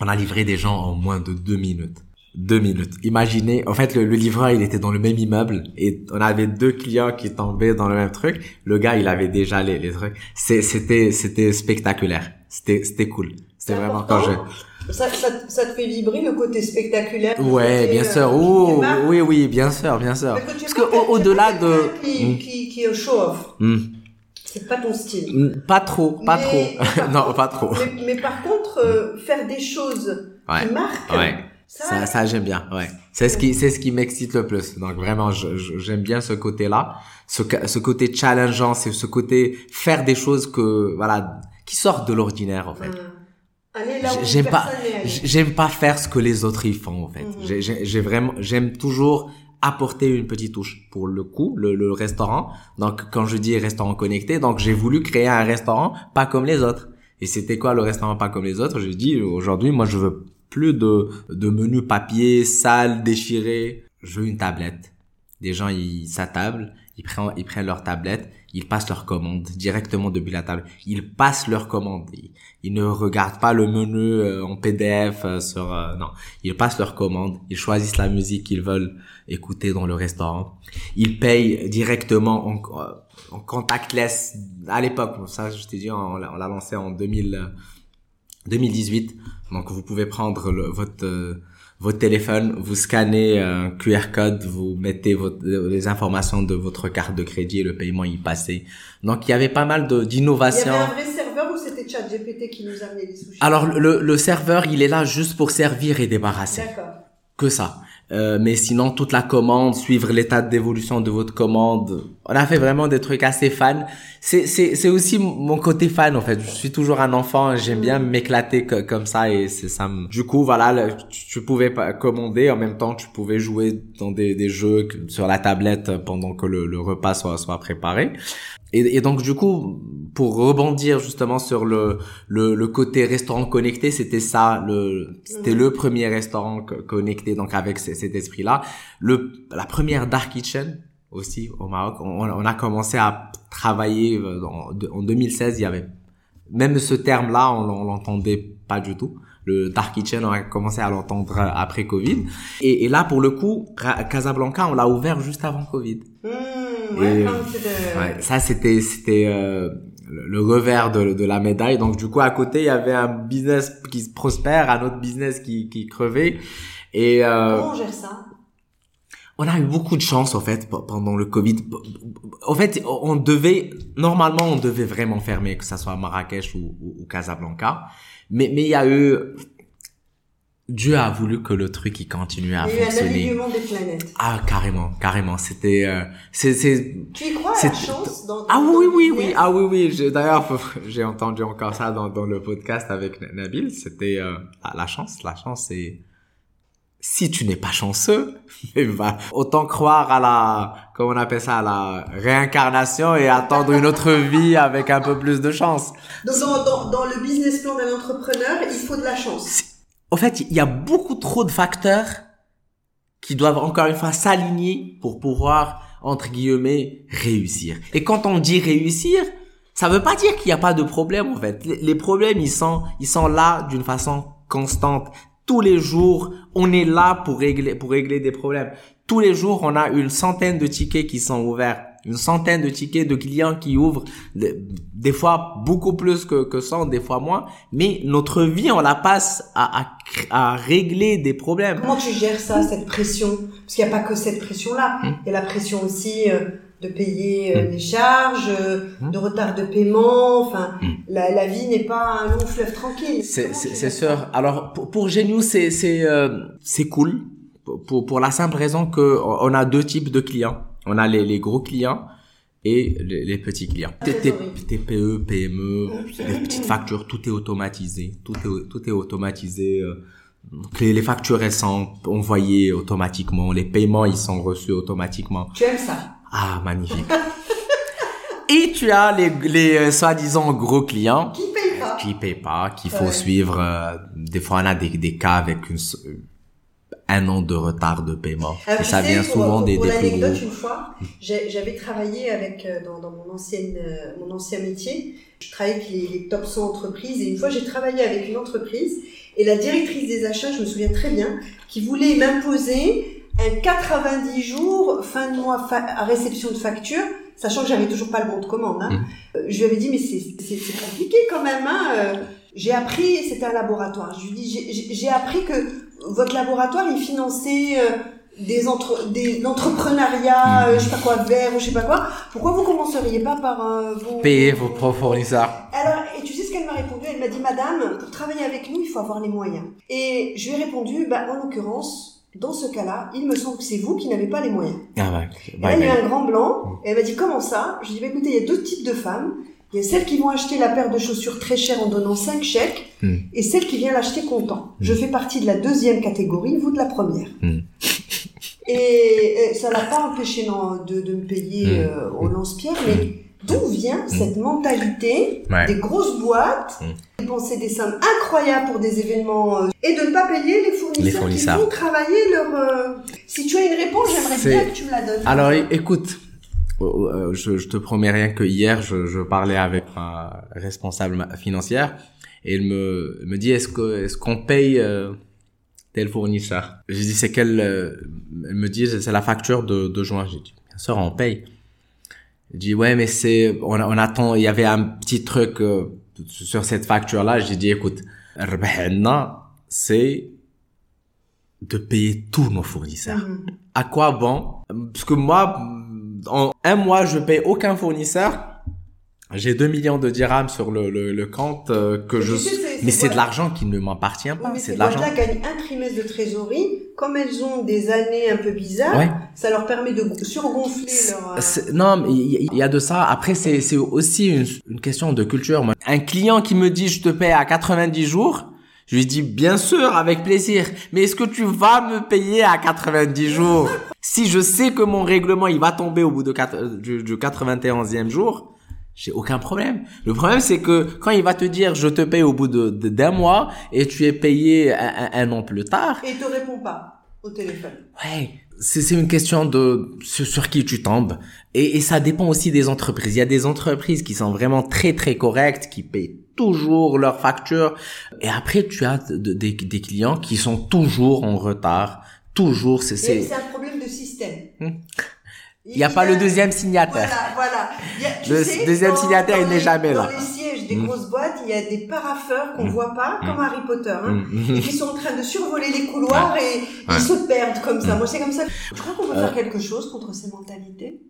Speaker 2: on a livré des gens en moins de deux minutes. Deux minutes. Imaginez, en fait, le, le livreur, il était dans le même immeuble et on avait deux clients qui tombaient dans le même truc. Le gars, il avait déjà les, les trucs. C'était, c'était spectaculaire. C'était, c'était cool. C'était vraiment quand je...
Speaker 1: Ça, ça, ça te fait vibrer le côté spectaculaire
Speaker 2: Ouais,
Speaker 1: côté,
Speaker 2: bien
Speaker 1: euh,
Speaker 2: sûr. Oh, oui, oui, bien sûr, bien sûr.
Speaker 1: Parce que
Speaker 2: Parce au-
Speaker 1: pas
Speaker 2: de...
Speaker 1: Qui,
Speaker 2: Mm.
Speaker 1: qui, qui est au show-off.
Speaker 2: Mm.
Speaker 1: C'est pas ton style.
Speaker 2: Mm, Pas trop, pas
Speaker 1: Mais-
Speaker 2: trop. non, pas trop.
Speaker 1: Mais, mais par contre, euh, faire des choses
Speaker 2: Ouais,
Speaker 1: qui marquent,
Speaker 2: ouais.
Speaker 1: Ça,
Speaker 2: Ça, ça j'aime bien, ouais. C'est ce qui, c'est ce qui m'excite le plus. Donc vraiment, j'aime bien ce côté-là, ce, ce côté challengeant, c'est ce côté faire des choses que, voilà, qui sortent de l'ordinaire en fait.
Speaker 1: où
Speaker 2: J'aime pas, j'aime pas faire ce que les autres y font en fait.
Speaker 1: Mhm.
Speaker 2: J'ai vraiment, j'aime toujours apporter une petite touche pour le coup, le, le restaurant. Donc quand je dis restaurant connecté, donc j'ai voulu créer un restaurant pas comme les autres. Et c'était quoi le restaurant pas comme les autres? J'ai dit aujourd'hui, moi je veux plus de de menus papier sales, déchirés. Je veux une tablette. Des gens ils s'attablent, ils prennent ils prennent leur tablette, ils passent leur commande directement depuis la table. Ils passent leur commande. Ils, ne regardent pas le menu euh, en PDF euh, sur euh, non, ils passent leur commande, ils choisissent la musique qu'ils veulent écouter dans le restaurant. Ils payent directement en, euh, en contactless à l'époque. Ça je t'ai dit on, l'a on l'a lancé en 2000 euh, 2018. Donc vous pouvez prendre le- votre euh, votre téléphone, vous scannez un QR code, vous mettez votre, les informations de votre carte de crédit et le paiement y passait. Donc il y avait pas mal de
Speaker 1: Il y avait
Speaker 2: d'innovations.
Speaker 1: un vrai serveur ou c'était ChatGPT qui nous amenait les sushis
Speaker 2: Alors le, le serveur, il est là juste pour servir et débarrasser.
Speaker 1: D'accord.
Speaker 2: Que ça. Euh, mais sinon, toute la commande, suivre l'état d'évolution de votre commande, on a fait vraiment des trucs assez fans. C'est, c'est, c'est aussi mon côté fan, en fait. Je suis toujours un enfant, j'aime bien m'éclater co- comme ça et c'est ça. Du coup, voilà, tu, tu pouvais commander, en même temps, tu pouvais jouer dans des, des jeux sur la tablette pendant que le, le repas soit, soit préparé. Et, et donc du coup, pour rebondir justement sur le le, le côté restaurant connecté, c'était ça, le c'était le premier restaurant co- connecté, donc avec ce- cet esprit-là. Le la première dark kitchen aussi au Maroc, on, on a commencé à travailler euh, en, en 2016. Il y avait même ce terme-là, on, on l'entendait pas du tout. Le dark kitchen, on a commencé à l'entendre après Covid. Et, et là, pour le coup, Casablanca, on l'a ouvert juste avant Covid.
Speaker 1: Mmh, ouais,
Speaker 2: Et-
Speaker 1: de-
Speaker 2: Ouais, ça c'était c'était euh, le, le revers de, de la médaille. Donc du coup à côté il y avait un business qui prospère, un autre business qui qui crevait. Et euh,
Speaker 1: Comment on gère ça?
Speaker 2: on a eu beaucoup de chance en fait pendant le Covid. En fait on devait normalement on devait vraiment fermer que ça soit Marrakech ou, ou, ou Casablanca. Mais mais il y a eu Dieu a voulu que le truc il continue à
Speaker 1: Il y a eu un
Speaker 2: fonctionner.
Speaker 1: alignement des planètes.
Speaker 2: Ah carrément carrément c'était euh, c'est c'est
Speaker 1: Tu y crois à la chance dans,
Speaker 2: Ah
Speaker 1: dans
Speaker 2: oui, oui, oui. Ah oui, oui. D'ailleurs, j'ai entendu encore ça dans, dans le podcast avec Nabil. C'était euh, la chance. La chance, c'est si tu n'es pas chanceux, bah, autant croire à la, comment on appelle ça, à la réincarnation et attendre une autre vie avec un peu plus de chance.
Speaker 1: Donc dans, dans, dans le business plan d'un entrepreneur, il faut de la chance.
Speaker 2: En fait, il y a beaucoup trop de facteurs qui doivent encore une fois s'aligner pour pouvoir, entre guillemets, réussir. Et quand on dit réussir, ça veut pas dire qu'il n'y a pas de problème en fait. Les problèmes, ils sont, ils sont là d'une façon constante tous les jours, on est là pour régler, pour régler des problèmes. Tous les jours, on a une centaine de tickets qui sont ouverts. Une centaine de tickets de clients qui ouvrent, des, fois beaucoup plus que, que 100, des fois moins. Mais notre vie, on la passe à, à, à régler des problèmes.
Speaker 1: Comment tu gères ça, cette pression? Parce qu'il n'y a pas que cette pression-là. Hmm. Il y a la pression aussi euh, de payer euh, mm. les charges, euh, de retard de paiement. Enfin, la, la, vie n'est pas un long fleuve tranquille.
Speaker 2: C'est sûr. Alors pour, pour Genius, c'est c'est euh, c'est cool pour pour la simple raison que on a deux types de clients. On a les, les gros clients et les, les petits clients. TPE, PME, les petites factures, tout est automatisé. Tout est tout est automatisé. Les, les factures elles sont envoyées automatiquement, les paiements ils sont reçus automatiquement.
Speaker 1: Tu aimes ça?
Speaker 2: Ah, magnifique. Et tu as les, les euh, soi-disant gros clients.
Speaker 1: Qui payent pas.
Speaker 2: Qui payent pas, qu'il faut suivre. Euh, des fois, on a des, des cas avec une, un an de retard de paiement.
Speaker 1: et ça vient souvent des, pour des plus gros. une fois, j'avais travaillé avec, euh, dans, dans mon, ancienne, mon ancien métier, je travaillais avec les, les top 100 entreprises et une fois j'ai travaillé avec une entreprise et la directrice des achats, je me souviens très bien, qui voulait m'imposer un 90 jours, fin de mois, à réception de facture, sachant que j'avais toujours pas le bon de commande. Hein. Mmh. Euh, je lui avais dit, mais c'est compliqué quand même. Hein. Euh. J'ai appris, c'était un laboratoire. Je lui dis, j'ai appris que votre laboratoire, il finançait euh, des entre des l'entrepreneuriat, mmh. je sais pas quoi, vert ou je sais pas quoi. Pourquoi vous commenceriez pas par
Speaker 2: vous payer vos propres fournisseurs
Speaker 1: Alors, et tu sais ce qu'elle m'a répondu? Elle m'a dit, Madame, pour travailler avec nous, il faut avoir les moyens. Et je lui ai répondu, bah, en l'occurrence, dans ce cas-là, il me semble que c'est vous qui n'avez pas les moyens.
Speaker 2: Ah ouais.
Speaker 1: elle, a eu un grand blanc, et elle m'a dit, comment ça? Je lui ai dit, bah, écoutez, il y a deux types de femmes. Il y a celles qui vont acheter la paire de chaussures très chère en donnant cinq chèques, hmm. et celles qui viennent l'acheter content. Hmm. Je fais partie de la deuxième catégorie, vous de la première. Hmm. Et, ça n'a pas empêché de, de me payer euh, au lance-pierre, mais D'où vient cette mentalité des grosses boîtes, dépenser des sommes incroyables pour des événements euh, et de ne pas payer les fournisseurs, qui vont travailler leur... Euh, si tu as une réponse, j'aimerais bien que tu me la donnes.
Speaker 2: Alors écoute, je, je te promets rien que hier, je, je parlais avec un responsable financière et il me, me dit est-ce que est-ce qu'on paye tel fournisseur? J'ai dit c'est quelle Elle me dit c'est la facture de, de juin. J'ai dit bien sûr on paye. Je dis ouais mais c'est on, on, attend il y avait un petit truc euh, sur cette facture là j'ai dit écoute c'est de payer tous nos fournisseurs mm-hmm. à quoi bon? Parce que moi en un mois je paye aucun fournisseur. J'ai 2 millions de dirhams sur le, le, le compte euh, que je mais c'est de l'argent qui ne m'appartient pas c'est de l'argent.
Speaker 1: Là gagnent un trimestre de trésorerie. Comme elles ont des années un peu bizarres ça leur permet de surgonfler leur
Speaker 2: euh, non mais il y, a de ça. Après c'est c'est aussi une, une, question de culture. Un client qui me dit je te paie à 90 jours je lui dis bien sûr avec plaisir mais est-ce que tu vas me payer à 90 jours? Si je sais que mon règlement il va tomber au bout de 4, du, du 91e jour j'ai aucun problème. Le problème, c'est que quand il va te dire je te paye au bout de d'un mois et tu es payé un, an plus tard.
Speaker 1: Et il te répond pas au téléphone.
Speaker 2: Ouais. C'est une question de sur, qui tu tombes. Et, et, ça dépend aussi des entreprises. Il y a des entreprises qui sont vraiment très très correctes, qui payent toujours leurs factures. Et après, tu as des, des clients qui sont toujours en retard. Toujours.
Speaker 1: C'est un problème de système. Hmm.
Speaker 2: Il n'y a, pas le deuxième signataire.
Speaker 1: Voilà, voilà.
Speaker 2: le deuxième signataire, il n'est jamais là.
Speaker 1: Dans les sièges des mm. grosses boîtes, il y a des paraffeurs qu'on ne mm. voit pas, comme mm. Harry Potter, hein, et qui sont en train de survoler les couloirs et ils se perdent comme ça. Moi, c'est comme ça. Je crois qu'on peut faire euh. quelque chose contre ces mentalités.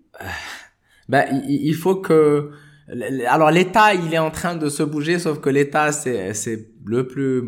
Speaker 2: Ben, il faut que alors l'État, il est en train de se bouger, sauf que l'État, c'est c'est le plus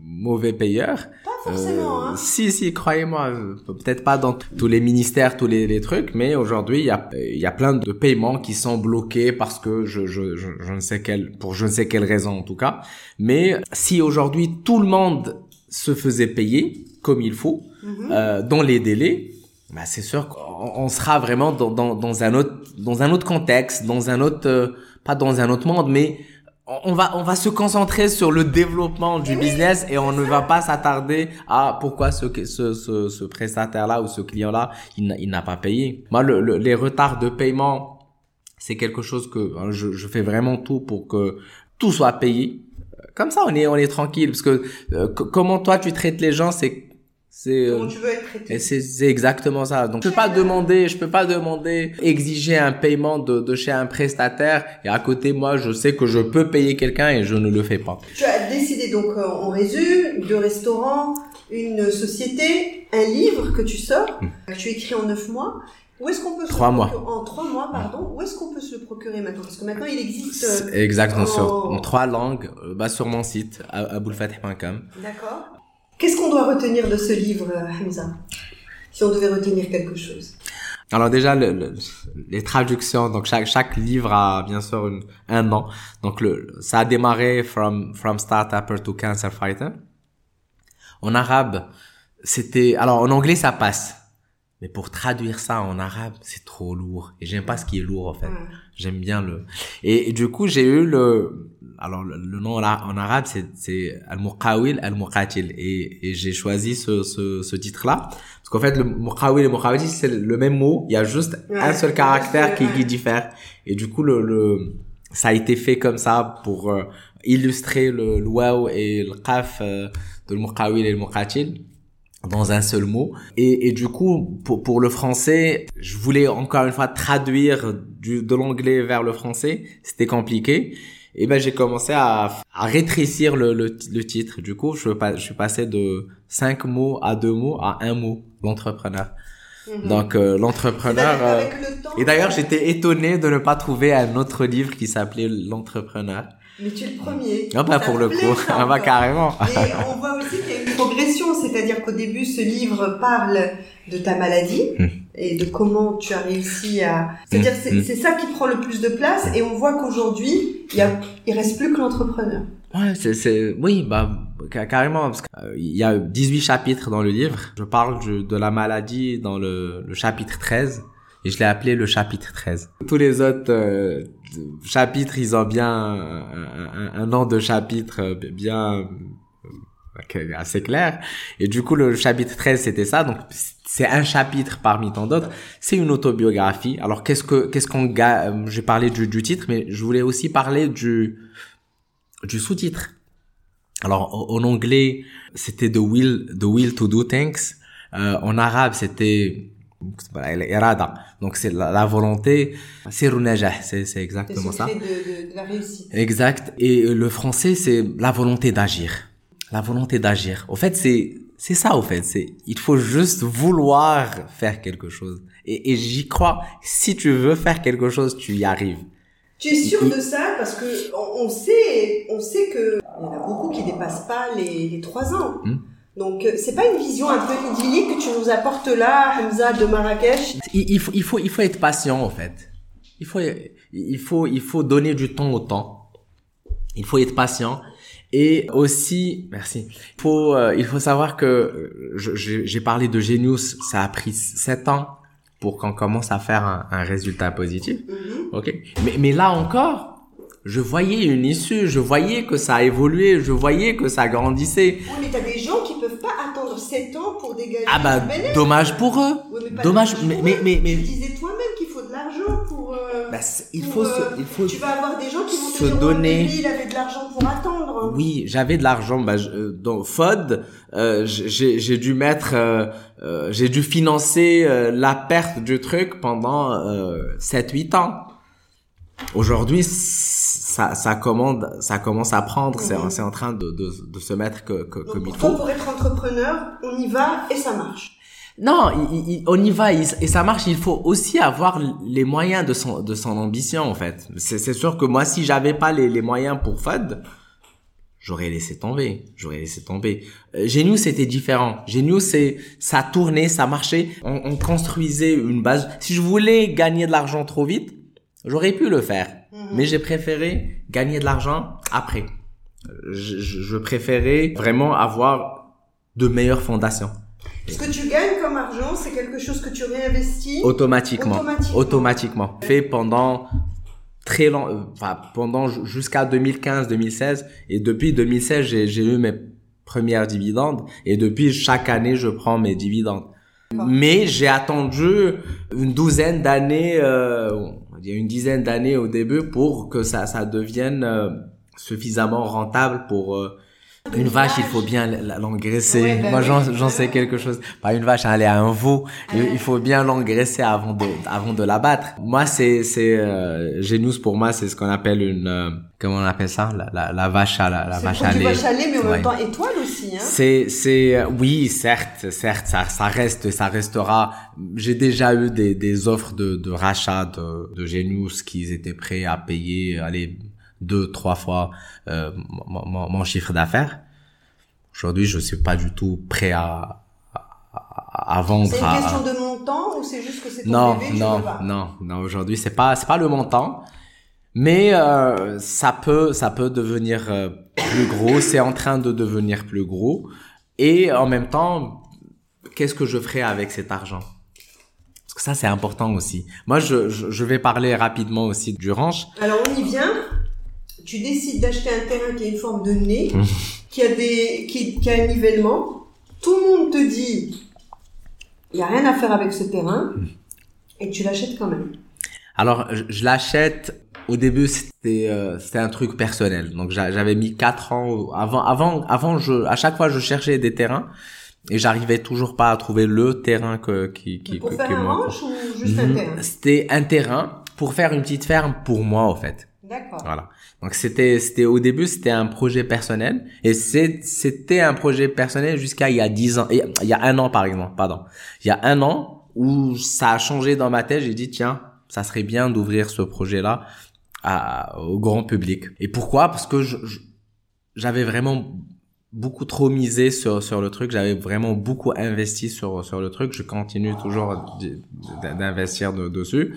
Speaker 2: mauvais payeur.
Speaker 1: Pas forcément, hein.
Speaker 2: Si, si, croyez-moi, peut-être pas dans tous les ministères, tous les, les trucs, mais aujourd'hui, il y a, y a plein de paiements qui sont bloqués parce que je, je, je, ne sais quelle, pour je ne sais quelle raison en tout cas. Mais si aujourd'hui tout le monde se faisait payer comme il faut,
Speaker 1: Mhm.
Speaker 2: euh, dans les délais, bah c'est sûr qu'on on sera vraiment dans, dans, dans un autre dans un autre contexte, dans un autre euh, pas dans un autre monde, mais on va on va se concentrer sur le développement du business et on ne va pas s'attarder à pourquoi ce ce ce, ce prestataire là ou ce client là il n'a- il n'a pas payé. Moi le, le- les retards de paiement c'est quelque chose que hein, je, je fais vraiment tout pour que tout soit payé. Comme ça on est on est tranquille parce que euh, comment toi tu traites les gens c'est c'est euh,
Speaker 1: tu veux être traité?
Speaker 2: c'est exactement ça. Donc je peux pas demander, je peux pas demander, exiger un paiement de, de chez un prestataire et à côté moi je sais que je peux payer quelqu'un et je ne le fais pas.
Speaker 1: Tu as décidé donc, euh, on résume, deux restaurants, une société, un livre que tu sors, que tu écris en neuf mois. Où est-ce qu'on peut se
Speaker 2: Hmm. Trois
Speaker 1: le
Speaker 2: mois.
Speaker 1: En trois mois, pardon. Où est-ce qu'on peut se le procurer maintenant? Parce que maintenant il existe. euh,
Speaker 2: Exactement sur
Speaker 1: Oh.
Speaker 2: en trois langues, euh, bah sur mon site a- aboulfatih.com.
Speaker 1: D'accord. Qu'est-ce qu'on doit retenir de ce livre, euh, Hamza Si on devait retenir quelque chose?
Speaker 2: Alors déjà le, le- les traductions, donc chaque chaque livre a bien sûr un nom. Donc ça a démarré from from startupper to cancer fighter. En arabe, c'était alors en anglais ça passe. Mais pour traduire ça en arabe, c'est trop lourd. Et j'aime pas ce qui est lourd, en fait. J'aime bien le... Et, et du coup, j'ai eu le... Alors, le, le nom là, en arabe, c'est, Al-Muqawil Al-Muqatil. Et, et j'ai choisi ce, ce, ce titre-là. Parce qu'en fait, le Muqawil et Muqatil, c'est le même mot. Il y a juste
Speaker 1: Ouais,
Speaker 2: un seul caractère qui, qui diffère. Et du coup, le, le, ça a été fait comme ça pour euh, illustrer le, le waw et le qaf euh, de Muqawil et Muqatil dans un seul mot. Et, et du coup, pour, pour le français, je voulais encore une fois traduire du, de l'anglais vers le français. C'était compliqué. Et ben j'ai commencé à, à rétrécir le, le, le titre. Du coup, je, suis passé de cinq mots à deux mots à un mot, l'entrepreneur.
Speaker 1: Mhm.
Speaker 2: Donc euh, l'entrepreneur.
Speaker 1: C'est-à-dire
Speaker 2: euh,
Speaker 1: le
Speaker 2: et d'ailleurs, j'étais étonné de ne pas trouver un autre livre qui s'appelait l'entrepreneur.
Speaker 1: Mais tu es le premier.
Speaker 2: Ah bah pour le coup, ah bah carrément.
Speaker 1: Et on voit aussi qu'il y a une progression, c'est-à-dire qu'au début, ce livre parle de ta maladie
Speaker 2: Hmm.
Speaker 1: et de comment tu as réussi à. C'est-à-dire, c'est
Speaker 2: Hmm.
Speaker 1: c'est ça qui prend le plus de place, et on voit qu'aujourd'hui, il y a, il reste plus que l'entrepreneur.
Speaker 2: Ouais, c'est, oui, bah, ca- carrément, parce qu'il y a 18 chapitres dans le livre. Je parle de la maladie dans le, le chapitre 13, et je l'ai appelé le chapitre 13. Tous les autres euh, chapitres, ils ont bien un, nom de chapitre euh, bien euh, assez clair. Et du coup, le chapitre 13, c'était ça. Donc, c'est un chapitre parmi tant d'autres. C'est une autobiographie. Alors, qu'est-ce que, qu'est-ce qu'on gagne J'ai parlé du, titre, mais je voulais aussi parler du, du sous-titre. Alors, en, anglais, c'était the will, the will to do things. Euh, en arabe, c'était. Donc, c'est la, la volonté. C'est. C'est, exactement ça.
Speaker 1: de, de, de la réussite.
Speaker 2: Exact. Et le français, c'est la volonté d'agir. La volonté d'agir. Au fait, c'est c'est ça. Au fait, c'est il faut juste vouloir faire quelque chose. Et, et j'y crois. Si tu veux faire quelque chose, tu y arrives.
Speaker 1: Tu es sûr de ça? Parce que on, on sait, on sait que il y en a beaucoup qui dépassent pas les, les 3 ans.
Speaker 2: Hmm.
Speaker 1: Donc euh, c'est pas une vision un peu idyllique que tu nous apportes là, Hamza de Marrakech?
Speaker 2: Il, il faut il faut il faut être patient. En fait, il faut il faut il faut donner du temps au temps. Il faut être patient. Et aussi, merci. Il faut, euh, il faut savoir que euh, j'ai parlé de Genius, ça a pris sept ans pour qu'on commence à faire un, un résultat positif.
Speaker 1: Mhm.
Speaker 2: Ok. Mais, mais là encore, je voyais une issue, je voyais que ça a évolué, je voyais que ça grandissait.
Speaker 1: Oui, mais t'as des gens qui attendre 7 ans pour dégager
Speaker 2: Ah bah, dommage pour eux.
Speaker 1: Mais pas
Speaker 2: Dommage, mais, mais, mais, mais-
Speaker 1: Tu disais toi-même qu'il faut de l'argent pour. euh,
Speaker 2: bah, il
Speaker 1: pour,
Speaker 2: faut, se,
Speaker 1: euh,
Speaker 2: il faut,
Speaker 1: Tu vas avoir des gens qui vont te
Speaker 2: se
Speaker 1: dire,
Speaker 2: donner-
Speaker 1: lui, il avait de l'argent pour attendre.
Speaker 2: Oui, j'avais de l'argent. Bah, je- euh, dans FOD, euh, j'ai j'ai dû mettre, euh, euh, j'ai dû financer euh, la perte du truc pendant euh, 7-8 ans. Aujourd'hui, ça, ça, commande, ça commence à prendre. C'est
Speaker 1: Mhm.
Speaker 2: c'est en train de, de, de se mettre que, que,
Speaker 1: Donc
Speaker 2: comme il
Speaker 1: pour toi,
Speaker 2: faut.
Speaker 1: pour être entrepreneur, on y va et ça marche.
Speaker 2: Non, il- il- on y va il- et ça marche. Il faut aussi avoir les moyens de son de son ambition en fait. C'est sûr que moi, si j'avais pas les, les moyens pour FOD, j'aurais laissé tomber. J'aurais laissé tomber. Euh, Genius c'était différent. Genius c'est ça tournait, ça marchait. On, on construisait une base. Si je voulais gagner de l'argent trop vite, j'aurais pu le faire.
Speaker 1: Mhm.
Speaker 2: Mais j'ai préféré gagner de l'argent après. Je, je, préférais vraiment avoir de meilleures fondations.
Speaker 1: Ce que tu gagnes comme argent, c'est quelque chose que tu réinvestis
Speaker 2: automatiquement.
Speaker 1: Automatiquement.
Speaker 2: Automatiquement. Fait pendant très long, euh, enfin, pendant ju- jusqu'à 2015-2016 et depuis 2016 j'ai j'ai eu mes premières dividendes et depuis chaque année je prends mes dividendes. Mais j'ai attendu une douzaine d'années, euh, on va dire une dizaine d'années au début pour que ça ça devienne euh, suffisamment rentable pour euh, une vache, il faut bien l'engraisser.
Speaker 1: Ouais, bah
Speaker 2: Moi, j'en, sais quelque chose. Pas une vache, aller à un veau. Il, faut bien l'engraisser avant de, avant de l'abattre. Moi, c'est, c'est, euh, pour moi, c'est ce qu'on appelle une, euh, comment on appelle ça? La, la, la vache à la, la vache à lait.
Speaker 1: vache à lait, mais en
Speaker 2: Ouais.
Speaker 1: même temps étoile aussi. Hein.
Speaker 2: C'est, c'est, euh, oui, certes, certes, ça, ça reste, ça restera. J'ai déjà eu des, des offres de, de rachat de, de Genius qui étaient prêts à payer, allez, deux, trois fois euh, mon, mon- mon chiffre d'affaires. Aujourd'hui, je suis pas du tout prêt à, à, à vendre.
Speaker 1: C'est une
Speaker 2: à-
Speaker 1: question de montant ou c'est juste que c'est ton
Speaker 2: non,
Speaker 1: bébé,
Speaker 2: non,
Speaker 1: veux pas
Speaker 2: non, non. Aujourd'hui, c'est pas, c'est pas le montant, mais euh, ça peut, ça peut devenir euh, plus gros. C'est en train de devenir plus gros, et en même temps, qu'est-ce que je ferai avec cet argent? Parce que ça, c'est important aussi. Moi, je, je, je vais parler rapidement aussi du ranch.
Speaker 1: Alors on y vient. Tu décides d'acheter un terrain qui a une forme de nez,
Speaker 2: Mmh.
Speaker 1: qui a des, qui, qui a un nivellement. Tout le monde te dit, il y a rien à faire avec ce terrain, et tu l'achètes quand même.
Speaker 2: Alors, je, je l'achète. Au début, c'était euh, c'était un truc personnel. Donc, j'a- j'avais mis quatre ans avant. Avant, avant, je à chaque fois, je cherchais des terrains et j'arrivais toujours pas à trouver le terrain que qui qui
Speaker 1: Pour
Speaker 2: que-
Speaker 1: faire
Speaker 2: que
Speaker 1: un
Speaker 2: moi-
Speaker 1: ranch ou juste un
Speaker 2: Mhm.
Speaker 1: terrain?
Speaker 2: C'était un terrain pour faire une petite ferme pour moi, en fait.
Speaker 1: D'accord.
Speaker 2: Voilà. Donc c'était c'était au début c'était un projet personnel. Et c'était un projet personnel jusqu'à il y a dix ans et il y a un an par exemple pardon. Il y a un an où ça a changé dans ma tête. J'ai dit tiens ça serait bien d'ouvrir ce projet là au grand public. Et pourquoi? Parce que j'avais vraiment beaucoup trop misé sur sur le truc. J'avais vraiment beaucoup investi sur sur le truc. Je continue toujours d'investir de- dessus.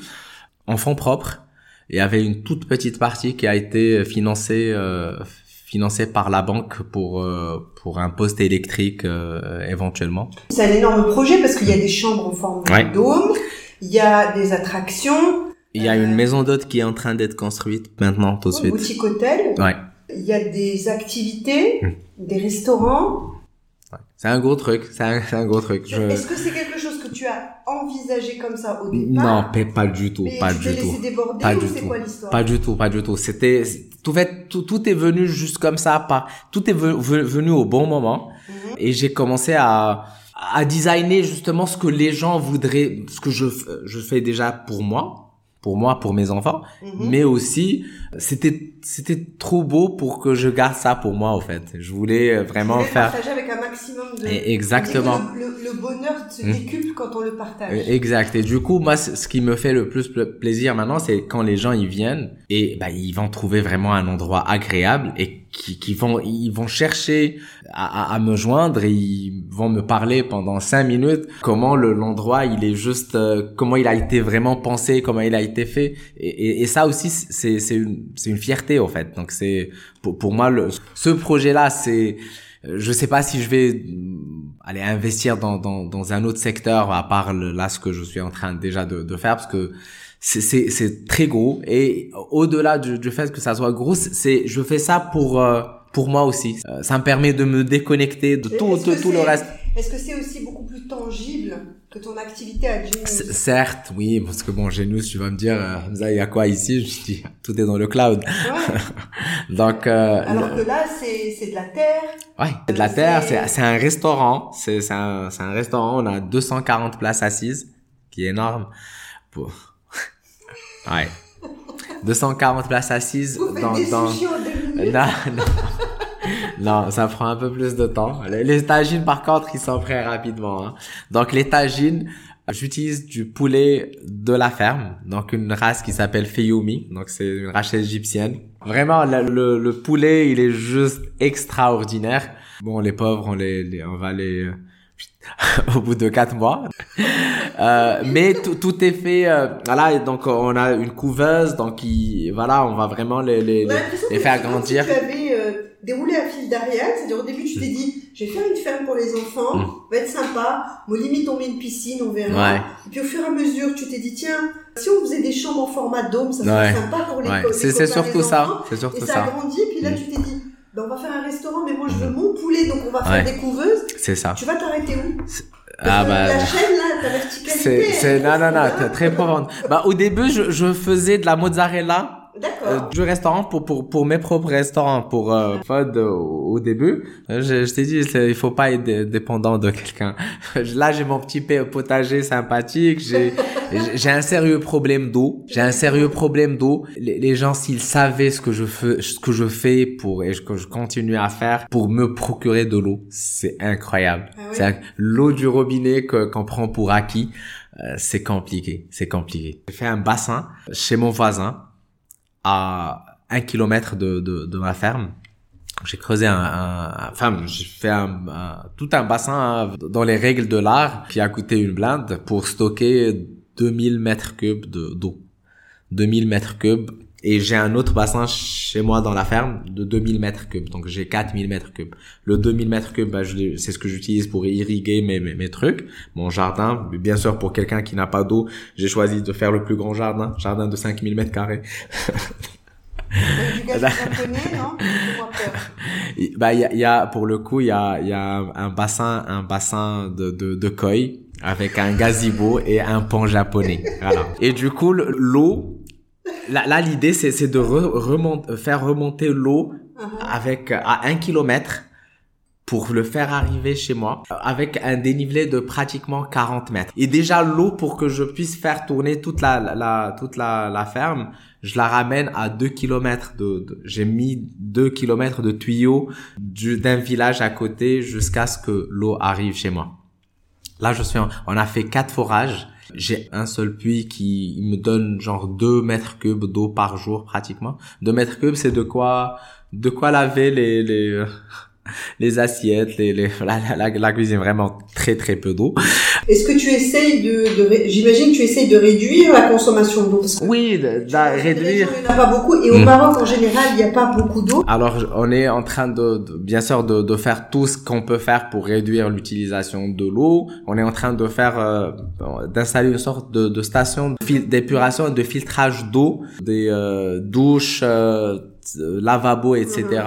Speaker 2: En fonds propres il y avait une toute petite partie qui a été financée euh, financée par la banque pour euh, pour un poste électrique euh, éventuellement.
Speaker 1: C'est un énorme projet parce qu'il y a des chambres en forme de
Speaker 2: Ouais.
Speaker 1: dôme, il y a des attractions,
Speaker 2: Il y a une maison d'hôte qui est en train d'être construite maintenant tout de suite.
Speaker 1: boutique hôtel,
Speaker 2: Ouais.
Speaker 1: il y a des activités, des restaurants.
Speaker 2: ouais. C'est un gros truc, c'est un, gros truc. Je...
Speaker 1: Est-ce que c'est quelque tu as envisagé comme ça au départ
Speaker 2: Non, pas, pas du tout, pas
Speaker 1: tu
Speaker 2: du tout.
Speaker 1: laissé déborder
Speaker 2: Pas
Speaker 1: ou
Speaker 2: du
Speaker 1: c'est
Speaker 2: tout.
Speaker 1: quoi l'histoire?
Speaker 2: Pas du tout, pas du tout. C'était tout fait, tout, tout est venu juste comme ça, pas tout est ve- ve- venu au bon moment.
Speaker 1: Mhm.
Speaker 2: et j'ai commencé à à designer justement ce que les gens voudraient, ce que je je fais déjà pour moi, pour moi, pour mes enfants,
Speaker 1: Mhm.
Speaker 2: mais aussi c'était c'était trop beau pour que je garde ça pour moi en fait. Je voulais vraiment
Speaker 1: Je voulais
Speaker 2: faire
Speaker 1: partager avec un maximum de.
Speaker 2: Et- exactement.
Speaker 1: Le, le- le bonheur se
Speaker 2: Mhm.
Speaker 1: décuple quand on le partage.
Speaker 2: Exact. Et du coup, moi, ce qui me fait le plus pla- plaisir maintenant, c'est quand les gens ils viennent et bah, ils vont trouver vraiment un endroit agréable et qui, qui vont ils vont chercher à, à, à me joindre et ils vont me parler pendant cinq minutes comment le l'endroit il est juste euh, comment il a été vraiment pensé comment il a été fait. Et, et, et ça aussi c'est c'est une c'est une fierté en fait. Donc c'est pour pour moi le ce projet là c'est je sais pas si je vais mm, aller investir dans, dans, dans un autre secteur à part là ce que je suis en train déjà de, de faire parce que c'est, c'est, c'est très gros et au-delà du, du fait que ça soit gros c'est je fais ça pour euh, pour moi aussi Euh, ça me permet de me déconnecter de tout tout, tout le reste
Speaker 1: Est-ce que c'est aussi beaucoup plus tangible que ton activité à Genius
Speaker 2: certes oui parce que bon Genus tu vas me dire euh, il y a quoi ici? Je dis tout est dans le cloud
Speaker 1: Ouais.
Speaker 2: donc euh,
Speaker 1: Alors que là, c'est c'est de la terre.
Speaker 2: Ouais, c'est de la terre,
Speaker 1: C'est-
Speaker 2: c'est un restaurant, c'est c'est un c'est un restaurant, on a 240 places assises, qui est énorme. Pour... Ouais. 240 places assises
Speaker 1: Vous
Speaker 2: dans
Speaker 1: des
Speaker 2: dans non, non. Non, ça prend un peu plus de temps. Les, les tagines, par contre, ils sont prêts rapidement. hein. Donc, les tagines, j'utilise du poulet de la ferme, donc une race qui s'appelle Feyumi. Donc, c'est une race égyptienne. Vraiment, le, le, le poulet, il est juste extraordinaire. Bon, les pauvres, on les, les- on va les au bout de quatre mois. Euh, mais tout, tout est fait. euh, voilà, et donc on a une couveuse, donc il, voilà, on va vraiment les, les,
Speaker 1: a
Speaker 2: les, les faire grandir.
Speaker 1: Tu avais euh, déroulé un fil d'Ariane. C'est-à-dire, au début, tu t'es dit, je vais faire une ferme pour les enfants,
Speaker 2: Mm.
Speaker 1: va être sympa. Bon, limite, on met une piscine, on verra.
Speaker 2: Ouais.
Speaker 1: Et puis, au fur et à mesure, tu t'es dit, tiens, si on faisait des chambres en format dôme, ça serait
Speaker 2: Ouais.
Speaker 1: sympa pour les,
Speaker 2: Ouais.
Speaker 1: les
Speaker 2: C'est surtout
Speaker 1: des
Speaker 2: ça. C'est
Speaker 1: Et
Speaker 2: surtout
Speaker 1: ça a
Speaker 2: ça.
Speaker 1: grandi, puis là,
Speaker 2: Mm.
Speaker 1: tu t'es dit, ben, on va faire un restaurant, mais moi, je veux
Speaker 2: Mm.
Speaker 1: mon poulet, donc on va faire
Speaker 2: Ouais.
Speaker 1: des couveuses.
Speaker 2: C'est ça.
Speaker 1: Tu vas t'arrêter où?
Speaker 2: Ah bah.
Speaker 1: La chaîne, là, ta verticalité.
Speaker 2: C'est,
Speaker 1: elle-
Speaker 2: non, non, non, très profonde. Bah, au début, je, je faisais de la mozzarella euh,
Speaker 1: D'accord.
Speaker 2: du restaurant pour, pour, pour mes propres restaurants, pour euh, FOD au, au début. Euh, Je, je t'ai dit, il faut pas être dé- dépendant de quelqu'un. Là, j'ai mon petit potager sympathique, j'ai, j'ai un sérieux problème d'eau. J'ai un sérieux problème d'eau. Les, les gens, s'ils savaient ce que je fais, ce que je fais pour, et que je continue à faire pour me procurer de l'eau, c'est incroyable.
Speaker 1: Ah
Speaker 2: C'est l'eau du robinet que- qu'on prend pour acquis. euh, c'est compliqué, c'est compliqué. J'ai fait un bassin chez mon voisin à un kilomètre de, de, de ma ferme. J'ai creusé un, un- enfin, j'ai fait un, un- tout un bassin hein, dans les règles de l'art qui a coûté une blinde pour stocker 2000 mètres cubes de d'eau. 2000 mètres cubes. Et j'ai un autre bassin chez moi dans la ferme de 2000 mètres cubes. Donc j'ai 4000 mètres cubes. Le 2000 mètres cubes, bah, c'est ce que j'utilise pour irriguer mes, mes, mes trucs, mon jardin. Bien sûr, pour quelqu'un qui n'a pas d'eau, j'ai choisi de faire le plus grand jardin, jardin de 5000 mètres carrés. Bah, il y a, y a, pour le coup, il y a, il y a un, bassin, un bassin de, de, de koi avec un gazebo et un pont japonais. Voilà. Et du coup, le- l'eau, là, là l'idée, c'est, c'est de re- faire remonter l'eau
Speaker 1: Uh-huh.
Speaker 2: avec, à un kilomètre pour le faire arriver chez moi avec un dénivelé de pratiquement 40 mètres. Et déjà l'eau pour que je puisse faire tourner toute la, la- la toute la, la ferme, je la ramène à 2 kilomètres de, de- j'ai mis 2 kilomètres de tuyaux du- d'un village à côté jusqu'à ce que l'eau arrive chez moi. Là, je suis, en- on a fait quatre forages. J'ai un seul puits qui me donne genre 2 mètres cubes d'eau par jour pratiquement. 2 mètres cubes, c'est de quoi, de quoi laver les, les, les assiettes, les, les, la, la, la cuisine, vraiment très très peu d'eau.
Speaker 1: Est-ce que tu essayes de, de j'imagine que tu essayes de réduire la consommation d'eau
Speaker 2: Oui, de, de la réduire.
Speaker 1: Il n'y en a pas beaucoup et au
Speaker 2: Mm.
Speaker 1: Maroc en général il n'y a pas beaucoup d'eau.
Speaker 2: Alors, on est en train de, de- bien sûr, de, de faire tout ce qu'on peut faire pour réduire l'utilisation de l'eau. On est en train de faire, euh, d'installer une sorte de, de station d'épuration et de filtrage d'eau, des euh, douches, euh, euh, lavabos, etc., euh,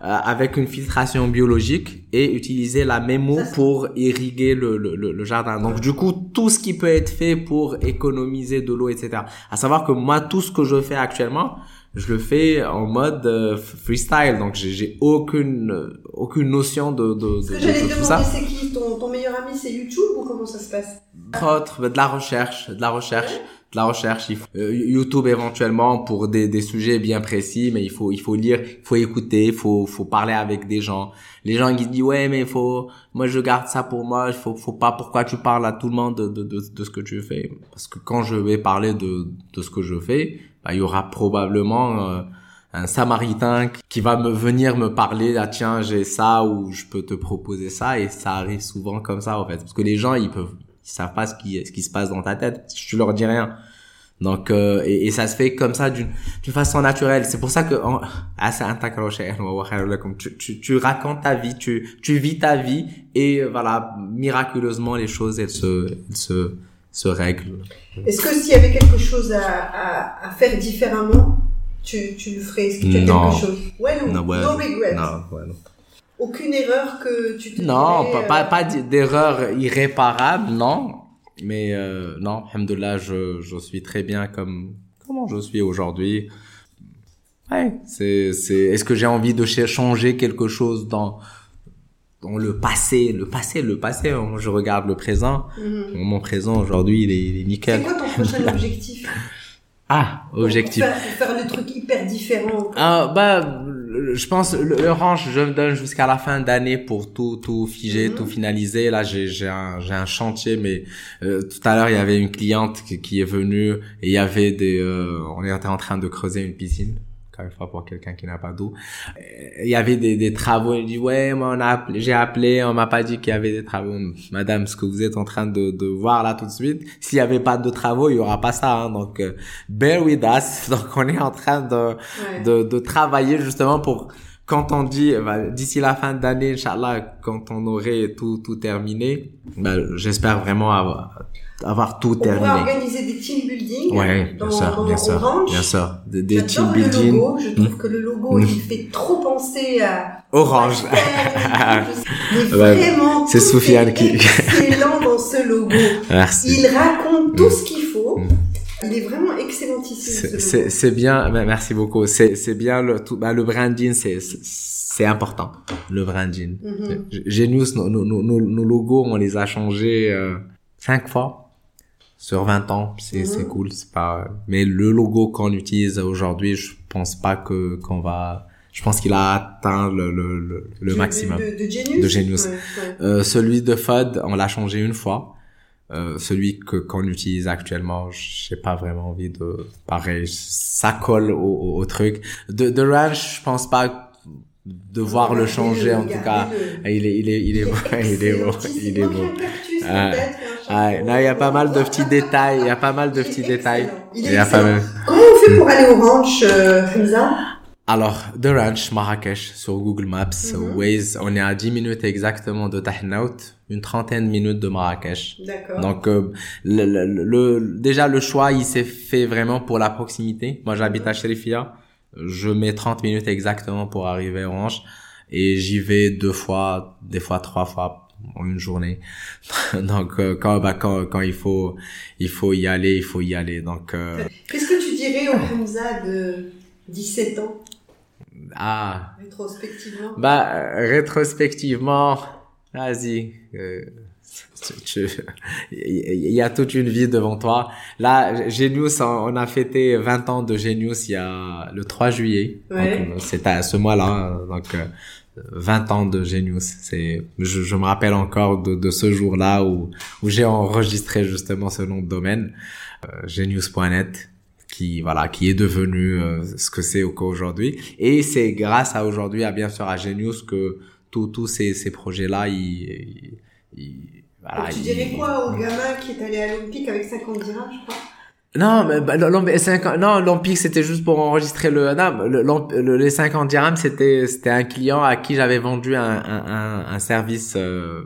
Speaker 2: avec une filtration biologique et utiliser la même eau pour irriguer le, le, le, jardin. Donc, du coup, tout ce qui peut être fait pour économiser de l'eau, etc. À savoir que moi, tout ce que je fais actuellement, je le fais en mode euh, freestyle donc j'ai aucune euh, aucune notion de de,
Speaker 1: Ce
Speaker 2: de,
Speaker 1: que
Speaker 2: de-
Speaker 1: j'allais
Speaker 2: de
Speaker 1: te
Speaker 2: tout
Speaker 1: demander
Speaker 2: ça
Speaker 1: c'est qui ton, ton meilleur ami c'est YouTube ou comment ça se passe?
Speaker 2: Entre autres, bah, de la recherche de la recherche la recherche euh, YouTube éventuellement pour des des sujets bien précis mais il faut il faut lire il faut écouter il faut faut parler avec des gens. Les gens qui disent ouais mais faut moi je garde ça pour moi il faut faut pas pourquoi tu parles à tout le monde de de de, ce que tu fais? Parce que quand je vais parler de de ce que je fais bah, il y aura probablement euh, un samaritain qui va me venir me parler ah tiens j'ai ça ou je peux te proposer ça. Et ça arrive souvent comme ça en fait. Parce que les gens ils peuvent ils savent pas ce qui ce qui se passe dans ta tête. Tu leur dis rien donc euh, et, et ça se fait comme ça d'une façon naturelle c'est pour ça que en- ah, tu, tu tu racontes ta vie tu tu vis ta vie et euh, voilà miraculeusement les choses elles se elles se se règlent
Speaker 1: Est-ce que s'il y avait quelque chose à, à, à faire différemment, tu, tu le ferais? Est-ce qu'il y a
Speaker 2: Non.
Speaker 1: quelque chose? Ouais, non.
Speaker 2: non ouais
Speaker 1: no regrets.
Speaker 2: non ouais non
Speaker 1: Aucune erreur que tu te
Speaker 2: Non,
Speaker 1: dirais,
Speaker 2: pas,
Speaker 1: euh,
Speaker 2: pas, d'erreur irréparable, non. Mais euh, non, alhamdoulilah, je, je suis très bien comme comment je suis aujourd'hui. Ouais, c'est c'est est-ce que j'ai envie de ch- changer quelque chose dans dans le passé, le passé, le passé, moi je regarde le présent.
Speaker 1: mhm.
Speaker 2: Mon présent aujourd'hui, il est, il est
Speaker 1: C'est
Speaker 2: nickel.
Speaker 1: quoi ton prochain objectif?
Speaker 2: Ah, objectif.
Speaker 1: Faire, faire le truc hyper différent.
Speaker 2: Ah, bah, je pense, le, le range, je me donne jusqu'à la fin d'année pour tout, tout figer,
Speaker 1: Mhm.
Speaker 2: tout finaliser. Là, j'ai, j'ai un, j'ai un chantier, mais euh, tout à l'heure, il y avait une cliente qui, qui est venue et il y avait des, euh, on était en train de creuser une piscine. Encore une fois, pour quelqu'un qui n'a pas d'eau. Euh, Il y avait des, des travaux. Il dit, ouais, moi, on a appelé, j'ai appelé, on m'a pas dit qu'il y avait des travaux. Madame, ce que vous êtes en train de, de voir là tout de suite, s'il y avait pas de travaux, il y aura pas ça, hein. Donc, euh, bear with us. Donc, on est en train de,
Speaker 1: Ouais.
Speaker 2: de, de travailler justement pour quand on dit bah, d'ici la fin d'année, Inch'Allah, quand on aurait tout tout terminé, bah, j'espère vraiment avoir, avoir tout
Speaker 1: On
Speaker 2: terminé.
Speaker 1: pourrait organiser des team building
Speaker 2: Ouais,
Speaker 1: dans,
Speaker 2: bien sûr,
Speaker 1: dans
Speaker 2: bien sûr,
Speaker 1: Orange.
Speaker 2: bien sûr. Des, team
Speaker 1: le
Speaker 2: building.
Speaker 1: logo. Je trouve
Speaker 2: Mm.
Speaker 1: que le logo, il fait trop penser à
Speaker 2: Orange.
Speaker 1: Mais
Speaker 2: Ouais,
Speaker 1: vraiment,
Speaker 2: c'est Soufiane
Speaker 1: est
Speaker 2: qui-
Speaker 1: excellent dans ce logo.
Speaker 2: Merci.
Speaker 1: Il raconte tout ce qu'il faut.
Speaker 2: Mm.
Speaker 1: Il est vraiment excellentissime.
Speaker 2: C'est-
Speaker 1: ce
Speaker 2: bien, bah, merci beaucoup. C'est bien le tout, bah, le branding, c'est important. Le branding.
Speaker 1: Mhm.
Speaker 2: Genius, nos, nos, nos, nos logos, on les a changés euh, cinq fois sur 20 ans. C'est c'est cool. C'est pas. Mais le logo qu'on utilise aujourd'hui, je pense pas que qu'on va. Je pense qu'il a atteint le le le, le
Speaker 1: De-
Speaker 2: maximum.
Speaker 1: De, de Genius.
Speaker 2: De Genius.
Speaker 1: Ouais, ouais.
Speaker 2: Euh, celui de FUD, on l'a changé une fois. Euh, celui que qu'on utilise actuellement, j'ai pas vraiment envie de pareil, ça colle au, au, au truc. De de Ranch, je pense pas devoir le changer en tout cas. Il est il est il est beau, il est beau, il est beau. Ah, non, il y a pas mal de petits détails, il y a pas mal de petits détails.
Speaker 1: Il
Speaker 2: y a pas
Speaker 1: excellent.
Speaker 2: mal.
Speaker 1: Comment on fait pour aller au ranch, euh,
Speaker 2: Alors, The Ranch, Marrakech, sur Google Maps,
Speaker 1: Mhm.
Speaker 2: Waze, on est à 10 minutes exactement de Tahnaout, une trentaine de minutes de Marrakech.
Speaker 1: D'accord.
Speaker 2: Donc euh, le, le, le- déjà le choix il s'est fait vraiment pour la proximité. Moi j'habite à Sherifia, je mets 30 minutes exactement pour arriver à Orange et j'y vais deux fois, des fois trois fois en une journée. Donc euh, quand bah quand quand il faut il faut y aller, il faut y aller. Donc euh,
Speaker 1: Qu'est-ce que tu dirais au Hamza de 17 ans,
Speaker 2: ah
Speaker 1: rétrospectivement
Speaker 2: Bah, euh, rétrospectivement, vas-y. euh, Il y a toute une vie devant toi. Là, Genius, on a fêté 20 ans de Genius il y a le 3 juillet.
Speaker 1: Ouais.
Speaker 2: Euh, C'est à ce mois-là. euh, Donc, euh, 20 ans de Genius. C'est, je, je me rappelle encore de, de ce jour-là où, où j'ai enregistré justement ce nom de domaine, euh, genius.net qui voilà qui est devenu euh, ce que c'est aujourd'hui et c'est grâce à aujourd'hui à bien sûr à Genius que tous ces ces projets là ils, ils- voilà,
Speaker 1: Tu dirais quoi au gamin qui est allé à l'Olympique avec 50 dirhams, je crois?
Speaker 2: Non mais bah, non l'Olympique c'était juste pour enregistrer le non le, l'Olymp- le- les 50 dirhams c'était c'était un client à qui j'avais vendu un un, service euh,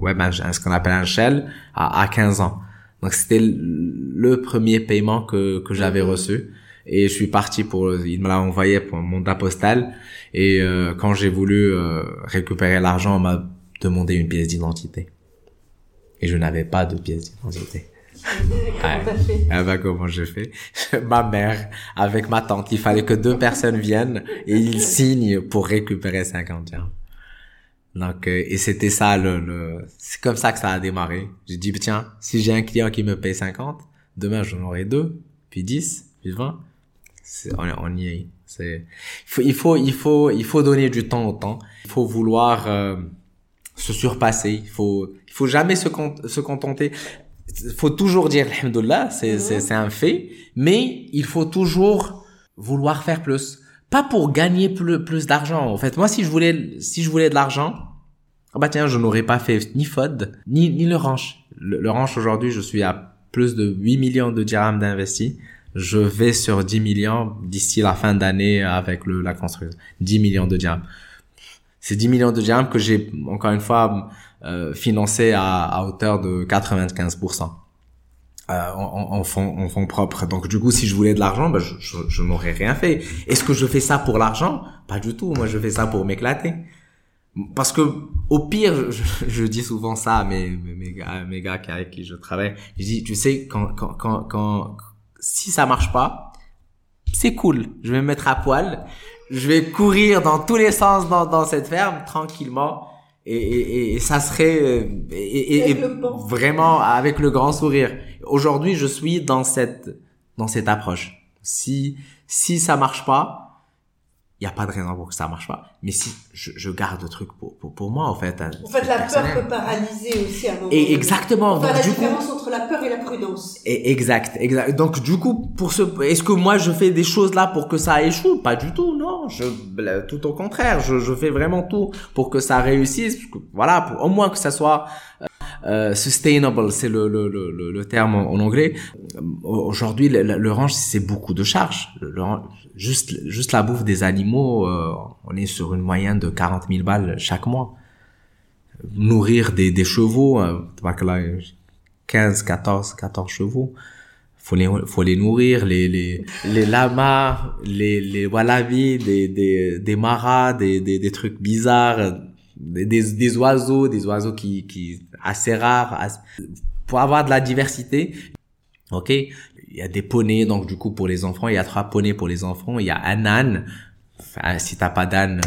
Speaker 2: web un- ce qu'on appelle un shell à, à 15 ans. Donc c'était le premier paiement que que j'avais
Speaker 1: Mhm.
Speaker 2: reçu et je suis parti pour il me l'a envoyé pour mon mandat postal et euh, quand j'ai voulu euh, récupérer l'argent on m'a demandé une pièce d'identité et je n'avais pas de pièce d'identité
Speaker 1: fait
Speaker 2: ah bah comment j'ai fait? Ma mère avec ma tante, il fallait que deux personnes viennent et ils signent pour récupérer 50 dirhams. Donc euh, et c'était ça le, le c'est comme ça que ça a démarré. J'ai dit tiens, si j'ai un client qui me paye 50, demain j'en aurai deux, puis 10, puis 20. C'est, on, on y est. C'est il faut il faut il faut il faut donner du temps au temps. Il faut vouloir euh, se surpasser, il faut il faut jamais se con- se contenter faut toujours dire alhamdoulilah, c'est c'est c'est un fait, mais il faut toujours vouloir faire plus. Pas pour gagner plus plus d'argent. En fait, moi si je voulais si je voulais de l'argent, ah bah tiens, je n'aurais pas fait ni FOD ni ni le ranch. Le, le ranch aujourd'hui, je suis à plus de 8 millions de dirhams d'investis. Je vais sur 10 millions d'ici la fin d'année avec le la construction. 10 millions de dirhams. C'est 10 millions de dirhams que j'ai encore une fois euh, financé à, à hauteur de 95% euh, en, en, fonds en fonds propres. Donc du coup, si je voulais de l'argent, ben, je, je, je n'aurais rien fait. Est-ce que je fais ça pour l'argent? Pas du tout. Moi, je fais ça pour m'éclater. Parce que au pire, je, je dis souvent ça à mes, mes, mes gars, mes gars avec qui je travaille. Je dis, tu sais, quand, quand, quand, quand si ça marche pas, c'est cool. Je vais me mettre à poil. Je vais courir dans tous les sens dans, dans cette ferme tranquillement. Et, et, et ça serait euh, et, vraiment avec le grand sourire. Aujourd'hui, je suis dans cette dans cette approche. Si si ça marche pas, il y a pas de raison pour que ça marche pas. Mais si je, je garde le truc pour, pour pour moi en fait.
Speaker 1: En fait, la peur peut paralyser aussi à un moment.
Speaker 2: Et exactement.
Speaker 1: Enfin,
Speaker 2: donc,
Speaker 1: la
Speaker 2: du coup,
Speaker 1: différence entre la peur et la prudence.
Speaker 2: et- Exact, exact. Donc du coup, pour ce, est-ce que moi je fais des choses là pour que ça échoue? Pas du tout, non. Je, tout au contraire, je, je fais vraiment tout pour que ça réussisse. Voilà, pour au moins que ça soit. euh, euh, sustainable, c'est le, le, le, le terme en, anglais. Aujourd'hui, le, range, c'est beaucoup de charges. juste, juste la bouffe des animaux, euh, on est sur une moyenne de 40 000 balles chaque mois. Nourrir des, des chevaux, euh, 15, 14, 14 chevaux faut les faut les nourrir les les les lamas les les wallabies des des des maras des, des trucs bizarres des, des, oiseaux des oiseaux qui qui assez rares pour avoir de la diversité ok? Il y a des poneys donc du coup pour les enfants il y a trois poneys pour les enfants il y a un âne Enfin, si t'as pas d'âne,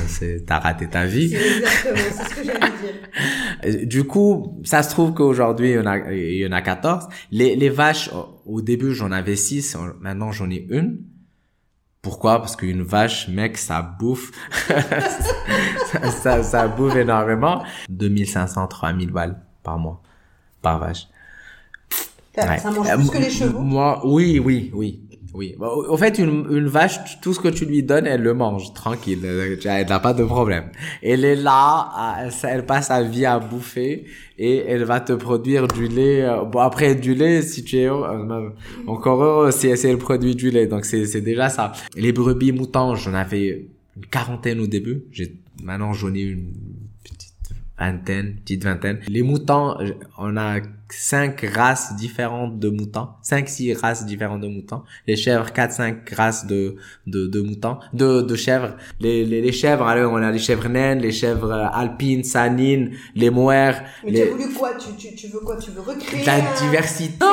Speaker 2: t'as raté ta vie.
Speaker 1: exactement, c'est ce que j'allais dire.
Speaker 2: Du coup, ça se trouve qu'aujourd'hui, il y en a, il y en a 14. Les, les vaches, au début, j'en avais 6. Maintenant, j'en ai une. Pourquoi? Parce qu'une vache, mec, ça bouffe. ça, ça, bouffe énormément. 2500, 3000 balles par mois. Par vache.
Speaker 1: Ça mange plus que les chevaux?
Speaker 2: Moi, oui, oui, oui. Oui. en fait, une, une vache, tout ce que tu lui donnes, elle le mange tranquille. Elle n'a pas de problème. Elle est là, elle passe sa vie à bouffer et elle va te produire du lait. Euh, bon, après, du lait, si tu es euh, encore heureux, si elle produit du lait. Donc, c'est déjà ça. Les brebis moutons, j'en avais une quarantaine au début. J'ai Maintenant, j'en ai une vingtaine, petite vingtaine. Les moutons, on a cinq races différentes de moutons, cinq six races différentes de moutons. Les chèvres, quatre cinq races de de, de moutons, de de chèvres. Les, les, les chèvres, alors on a les chèvres naines, les chèvres alpines, sanines, les moères.
Speaker 1: Mais
Speaker 2: les...
Speaker 1: tu as voulu quoi? Tu, tu, tu veux quoi? Tu veux recréer
Speaker 2: la diversité,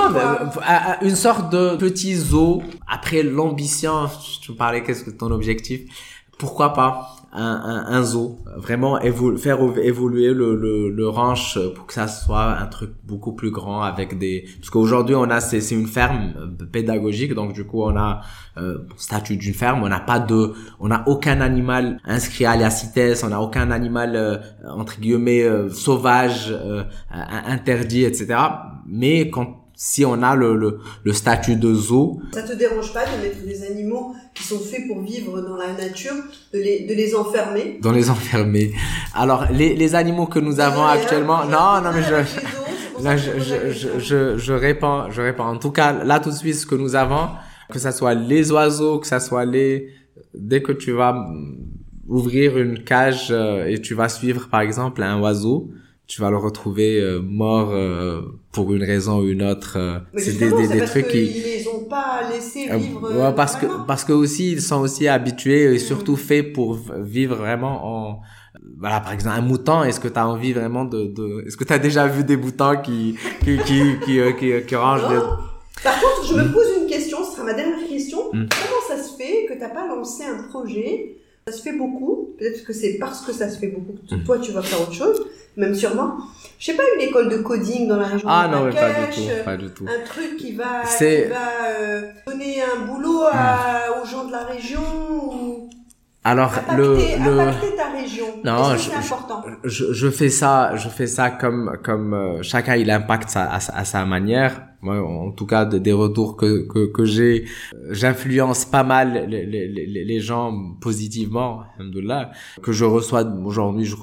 Speaker 2: une sorte de petit zoo. Après l'ambition, tu me parlais qu'est-ce que ton objectif? Pourquoi pas? Un, un, zoo, vraiment faire évoluer le, le, le, ranch pour que ça soit un truc beaucoup plus grand avec des... Parce qu'aujourd'hui, on a c'est une ferme pédagogique, donc du coup, on a euh, statut d'une ferme, on n'a pas de... On n'a aucun animal inscrit à la CITES, on n'a aucun animal, euh, entre guillemets, euh, sauvage, euh, interdit, etc. Mais quand si on a le, le, le, statut de zoo.
Speaker 1: Ça te dérange pas de mettre des animaux qui sont faits pour vivre dans la nature, de les, de les enfermer?
Speaker 2: Dans les enfermer. Alors, les, les animaux que nous avons actuellement... non, non, mais je... Là, je, je, je, je, réponds, je réponds. En tout cas, là, tout de suite, ce que nous avons, que ça soit les oiseaux, que ça soit les... Dès que tu vas ouvrir une cage euh, et tu vas suivre, par exemple, un oiseau, tu vas le retrouver euh, mort euh, pour une raison ou une autre. Euh,
Speaker 1: c'est des, des, des trucs qui ils les ont pas laissés vivre.
Speaker 2: Ouais, parce que parce que aussi ils sont aussi habitués et mm. surtout faits pour vivre vraiment en voilà par exemple un mouton est-ce que tu as envie vraiment de, de... est-ce que tu as déjà vu des moutons qui qui qui qui, qui, qui, rangent
Speaker 1: Par contre, je me mm. pose une question, ce sera ma dernière question. Mm. Comment ça se fait que tu pas lancé un projet? Ça se fait beaucoup, peut-être que c'est parce que ça se fait beaucoup que toi tu vas faire autre chose même sûrement. Je sais pas, une école de coding dans la région
Speaker 2: ah,
Speaker 1: de
Speaker 2: non, pas du tout, pas du tout.
Speaker 1: Un truc qui va, qui va euh, donner un boulot à, hmm. aux gens de la région ou...
Speaker 2: Alors le
Speaker 1: le ta région.
Speaker 2: Non, je, important je, je, fais ça, je fais ça comme comme euh, chacun il impacte ça à, à, sa manière. Moi, en tout cas, des retours que que, que j'ai, j'influence pas mal les, les, les, les gens positivement, que je reçois aujourd'hui. Je,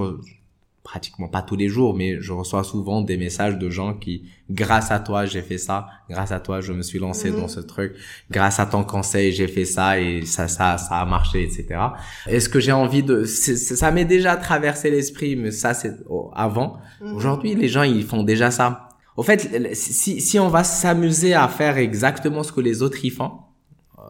Speaker 2: pratiquement pas tous les jours, mais je reçois souvent des messages de gens qui, grâce à toi, j'ai fait ça, grâce à toi, je me suis lancé dans mhm. ce truc, grâce à ton conseil, j'ai fait ça et ça, ça, ça a marché, etc. Est-ce que j'ai envie de, ça m'est déjà traversé l'esprit, mais ça c'est avant. Mhm. Aujourd'hui, les gens, ils font déjà ça. Au fait, si, si on va s'amuser à faire exactement ce que les autres y font, euh,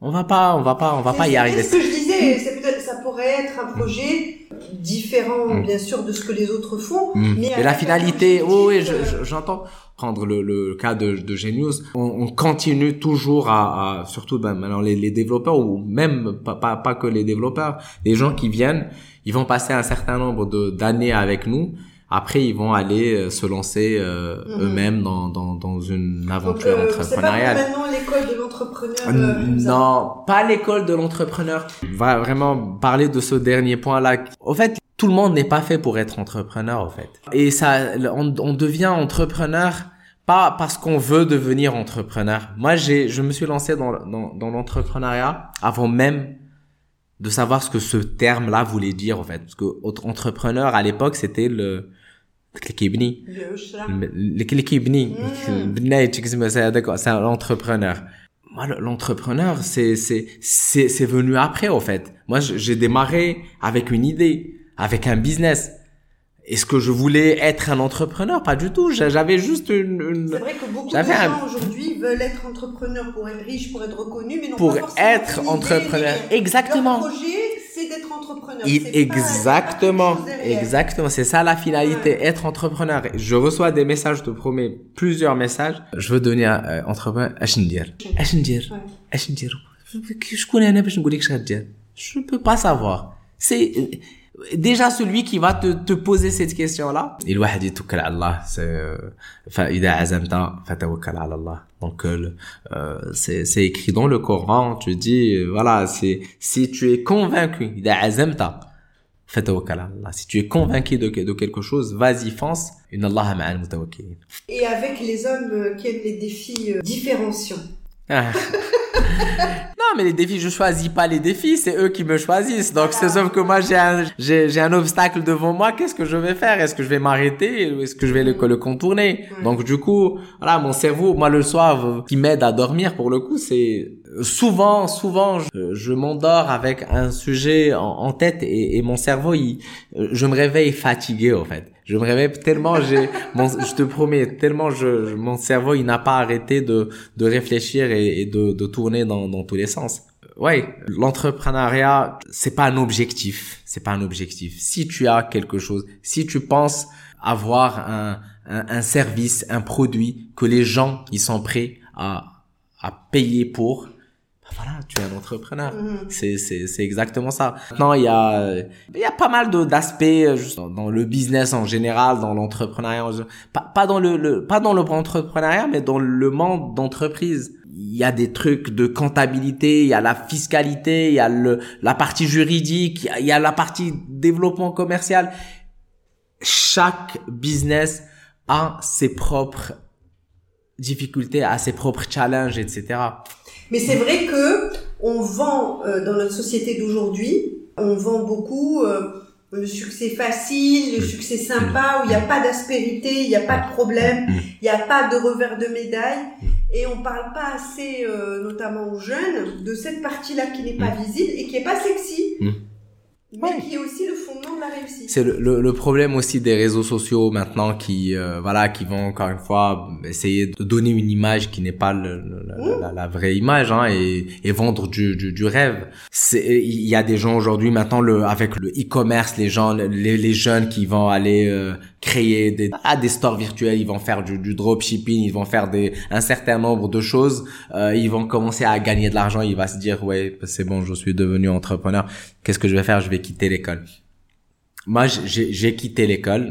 Speaker 2: on va pas, on va pas, on va pas y arriver.
Speaker 1: Ce que je disais, ça pourrait être un projet différent, mm. bien sûr, de ce que les autres font.
Speaker 2: Mm. Mais, la finalité, oh, oui, j'entends. Prendre le, le, cas de, de Genius, on, on continue toujours à, à surtout ben, maintenant les, les, développeurs ou même pas, pas, pas que les développeurs, les gens qui viennent, ils vont passer un certain nombre d'années avec nous après, ils vont aller euh, se lancer euh, mhm. eux-mêmes dans, dans, dans une aventure Donc, euh, entrepreneuriale.
Speaker 1: C'est pas maintenant l'école de l'entrepreneur. Euh,
Speaker 2: non, pas l'école de l'entrepreneur. Va vraiment parler de ce dernier point-là. Au fait, tout le monde n'est pas fait pour être entrepreneur, en fait. Et ça, on, on devient entrepreneur pas parce qu'on veut devenir entrepreneur. Moi, j'ai, je me suis lancé dans, dans, dans l'entrepreneuriat avant même de savoir ce que ce terme-là voulait dire en fait. Parce que entrepreneur à l'époque c'était le l'équibni. L'équibni. Hmm. C'est un entrepreneur. Moi, l'entrepreneur, c'est, c'est, c'est, c'est venu après, en fait. Moi, j'ai démarré avec une idée, avec un business est-ce que je voulais être un entrepreneur? Pas du tout. J'avais juste une. une...
Speaker 1: C'est vrai que beaucoup de gens aujourd'hui veulent être entrepreneur pour être riche, pour être reconnu, mais non
Speaker 2: pour
Speaker 1: pas forcément
Speaker 2: être entrepreneur. Exactement.
Speaker 1: Leur projet, c'est d'être entrepreneur.
Speaker 2: Exactement. Exactement. C'est ça la finalité, être entrepreneur. Je reçois des messages, je te promets, plusieurs messages. Je veux devenir euh, entrepreneur. Ashindir. Ashindir. Ashindir. Je connais un Je ne peux pas savoir. C'est. Euh, déjà celui qui va te, te poser cette question là الواحد يتوكل على الله فإذا عزمت فتوكل على الله donc euh, c'est c'est écrit dans le Coran tu dis voilà c'est si tu es convaincu إذا عزمت فتوكل على الله si tu es convaincu de, de quelque chose vas-y fonce إن الله مع المتوكلين
Speaker 1: et avec les hommes qui aiment les défis différenciants
Speaker 2: non, mais les défis, je choisis pas les défis, c'est eux qui me choisissent. Donc, c'est sauf que moi, j'ai un, j'ai, j'ai un obstacle devant moi. Qu'est-ce que je vais faire? Est-ce que je vais m'arrêter? Ou est-ce que je vais le, le contourner? Donc, du coup, voilà, mon cerveau, moi, le soir, qui m'aide à dormir, pour le coup, c'est souvent, souvent, je, je m'endors avec un sujet en, en tête et, et, mon cerveau, il, je me réveille fatigué, en fait. Je me réveille tellement j'ai, je te promets, tellement je, mon cerveau, il n'a pas arrêté de, de réfléchir et, de, de tourner dans, dans tous les sens. Ouais, l'entrepreneuriat, c'est pas un objectif. C'est pas un objectif. Si tu as quelque chose, si tu penses avoir un, un, un service, un produit que les gens, ils sont prêts à, à payer pour, voilà, tu es un entrepreneur.
Speaker 1: Mhm.
Speaker 2: C'est, c'est, c'est exactement ça. Maintenant, il y a, il y a pas mal de, d'aspects juste dans, dans le business en général, dans l'entrepreneuriat, pas, pas dans le, le, pas dans l'entrepreneuriat, mais dans le monde d'entreprise. Il y a des trucs de comptabilité, il y a la fiscalité, il y a le, la partie juridique, il y a, il y a la partie développement commercial. Chaque business a ses propres difficultés, a ses propres challenges, etc.
Speaker 1: Mais c'est vrai que on vend euh, dans notre société d'aujourd'hui, on vend beaucoup euh, le succès facile, le succès sympa, où il n'y a pas d'aspérité, il n'y a pas de problème, il n'y a pas de revers de médaille, et on parle pas assez, euh, notamment aux jeunes, de cette partie-là qui n'est pas visible et qui est pas sexy. Mais qui est aussi le fondement de la réussite.
Speaker 2: C'est le, le, le, problème aussi des réseaux sociaux maintenant qui euh, voilà qui vont encore une fois essayer de donner une image qui n'est pas le, la,
Speaker 1: Mmh.
Speaker 2: la, la, vraie image hein, et, et vendre du, du, du rêve. C'est il y a des gens aujourd'hui maintenant le avec le e-commerce les gens les, les jeunes qui vont aller euh, créer des ah, des stores virtuels, ils vont faire du, du dropshipping, ils vont faire des un certain nombre de choses, euh, ils vont commencer à gagner de l'argent, il va se dire ouais, c'est bon, je suis devenu entrepreneur, qu'est-ce que je vais faire? Je vais quitter l'école. Moi, j'ai quitté l'école,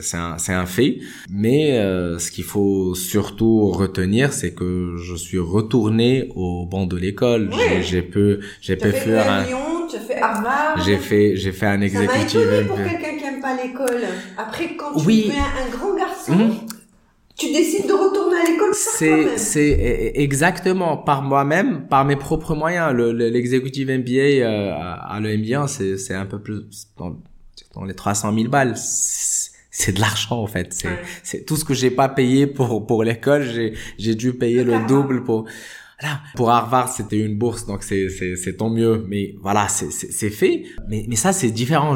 Speaker 2: c'est un, c'est un fait, mais euh, ce qu'il faut surtout retenir, c'est que je suis retourné au banc de l'école.
Speaker 1: Ouais.
Speaker 2: J'ai pu, j'ai pu
Speaker 1: fait
Speaker 2: faire un, j'ai fait, j'ai fait un exécutif.
Speaker 1: Pas l'école. Après, quand tu
Speaker 2: Oui.
Speaker 1: un grand garçon,
Speaker 2: Mhm.
Speaker 1: tu décides de retourner à l'école
Speaker 2: C'est, c'est e- exactement par moi-même, par mes propres moyens. Le, le- l'exécutif MBA euh, à, à l'EMBA, c'est, c'est un peu plus dans, dans les 300 000 balles. C'est, de l'argent en fait. C'est,
Speaker 1: Ouais.
Speaker 2: c'est tout ce que j'ai pas payé pour pour l'école. J'ai, j'ai dû payer le double pour. Voilà. Pour Harvard, c'était une bourse, donc c'est c'est c'est tant mieux. Mais voilà, c'est fait. Mais mais ça c'est différent.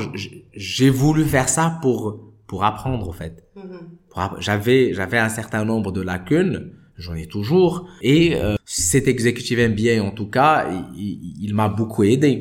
Speaker 2: J'ai voulu faire ça pour pour apprendre en fait
Speaker 1: Mhm.
Speaker 2: app- j'avais j'avais un certain nombre de lacunes j'en ai toujours et euh, cet executive MBA en tout cas il, il- il m'a beaucoup aidé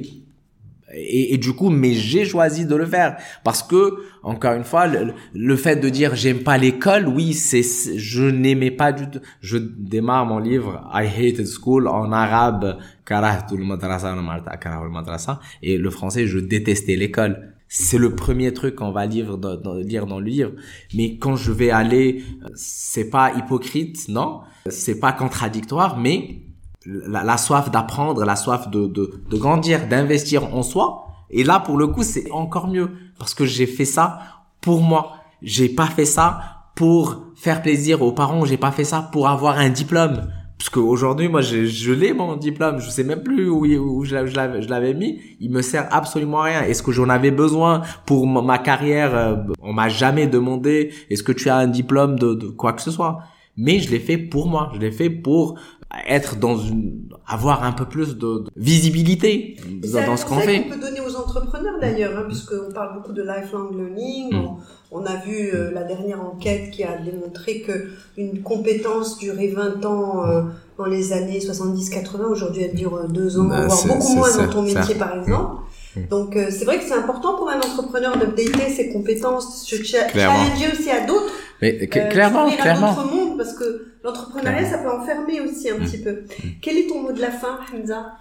Speaker 2: et, du coup mais j'ai choisi de le faire. Parce que encore une fois le, fait de dire j'aime pas l'école oui c'est je n'aimais pas du tout. Je démarre mon livre I hated school en arabe. Karahtu al-madrasa wa ma akrahu al-madrasa et le français je détestais l'école. C'est le premier truc qu'on va lire dans, dans- lire dans le livre. Mais quand je vais aller euh, c'est pas hypocrite non. C'est pas contradictoire mais la, la soif d'apprendre la soif de, de, de grandir d'investir en soi et là pour le coup c'est encore mieux parce que j'ai fait ça pour moi j'ai pas fait ça pour faire plaisir aux parents j'ai pas fait ça pour avoir un diplôme parce qu'aujourd'hui, moi, je, je l'ai mon diplôme. Je sais même plus où, où je, l'avais, je l'avais mis. Il me sert absolument à rien. Est-ce que j'en avais besoin pour ma, carrière euh, On m'a jamais demandé. Est-ce que tu as un diplôme de, de quoi que ce soit Mais je l'ai fait pour moi. Je l'ai fait pour être dans une avoir un peu plus de, visibilité dans ce qu'on fait.
Speaker 1: qu'on peut donner aux entrepreneurs d'ailleurs, hein, puisqu'on parle beaucoup de lifelong learning. Mm. On, a vu euh, la dernière enquête qui a démontré que une compétence durait 20 ans euh, dans les années 70-80. Aujourd'hui, elle dure 2 ans, bah, voire beaucoup moins dans ton métier, par exemple. Mm. Donc euh, c'est vrai que c'est important pour un entrepreneur d'updater ses compétences, de se challenger aussi à d'autres.
Speaker 2: Mais euh, clairement, clairement.
Speaker 1: Monde parce que l'entrepreneuriat ça peut enfermer aussi un mm. petit peu. Mm. Quel est ton mot de la fin, Hamza,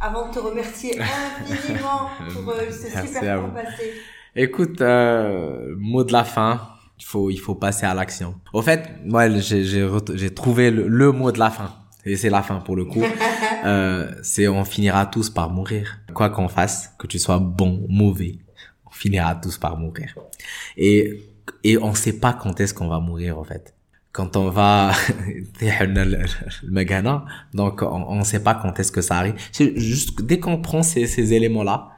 Speaker 1: avant de te remercier infiniment pour euh, ce super temps passé?
Speaker 2: Écoute, euh, mot de la fin. Il faut, il faut passer à l'action. Au fait, moi, j'ai, j'ai, trouvé le mot de la fin et c'est la fin pour le coup, euh, c'est on finira tous par mourir. Quoi qu'on fasse, que tu sois bon, mauvais, on finira tous par mourir. Et et on sait pas quand est-ce qu'on va mourir en fait. Quand on va le donc on, on sait pas quand est-ce que ça arrive. C'est juste dès qu'on prend ces, ces éléments là,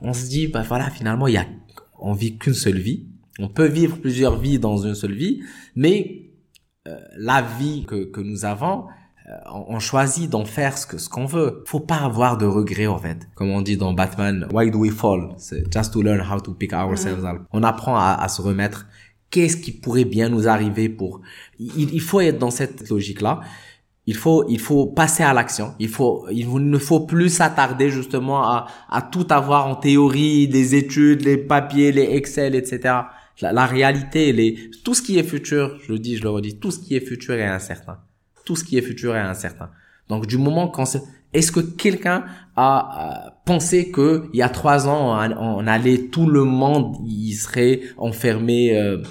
Speaker 2: on se dit bah voilà finalement il y a on vit qu'une seule vie. On peut vivre plusieurs vies dans une seule vie, mais euh, la vie que, que nous avons, euh, on choisit d'en faire ce que ce qu'on veut. Faut pas avoir de regrets en fait. Comme on dit dans Batman, why do we fall? C'est just to learn how to pick ourselves up. On apprend à, se remettre. Qu'est-ce qui pourrait bien nous arriver pour il, faut être dans cette logique là. Il faut il faut passer à l'action. Il faut il ne faut plus s'attarder justement à à tout avoir en théorie, des études, les papiers, les Excel, etc. La, réalité, les tout ce qui est futur, je le dis, je le redis, tout ce qui est futur est incertain tout ce qui est futur est incertain. Donc du moment quand est-ce que quelqu'un a pensé que il y a trois ans on, allait tout le monde il serait enfermé euh,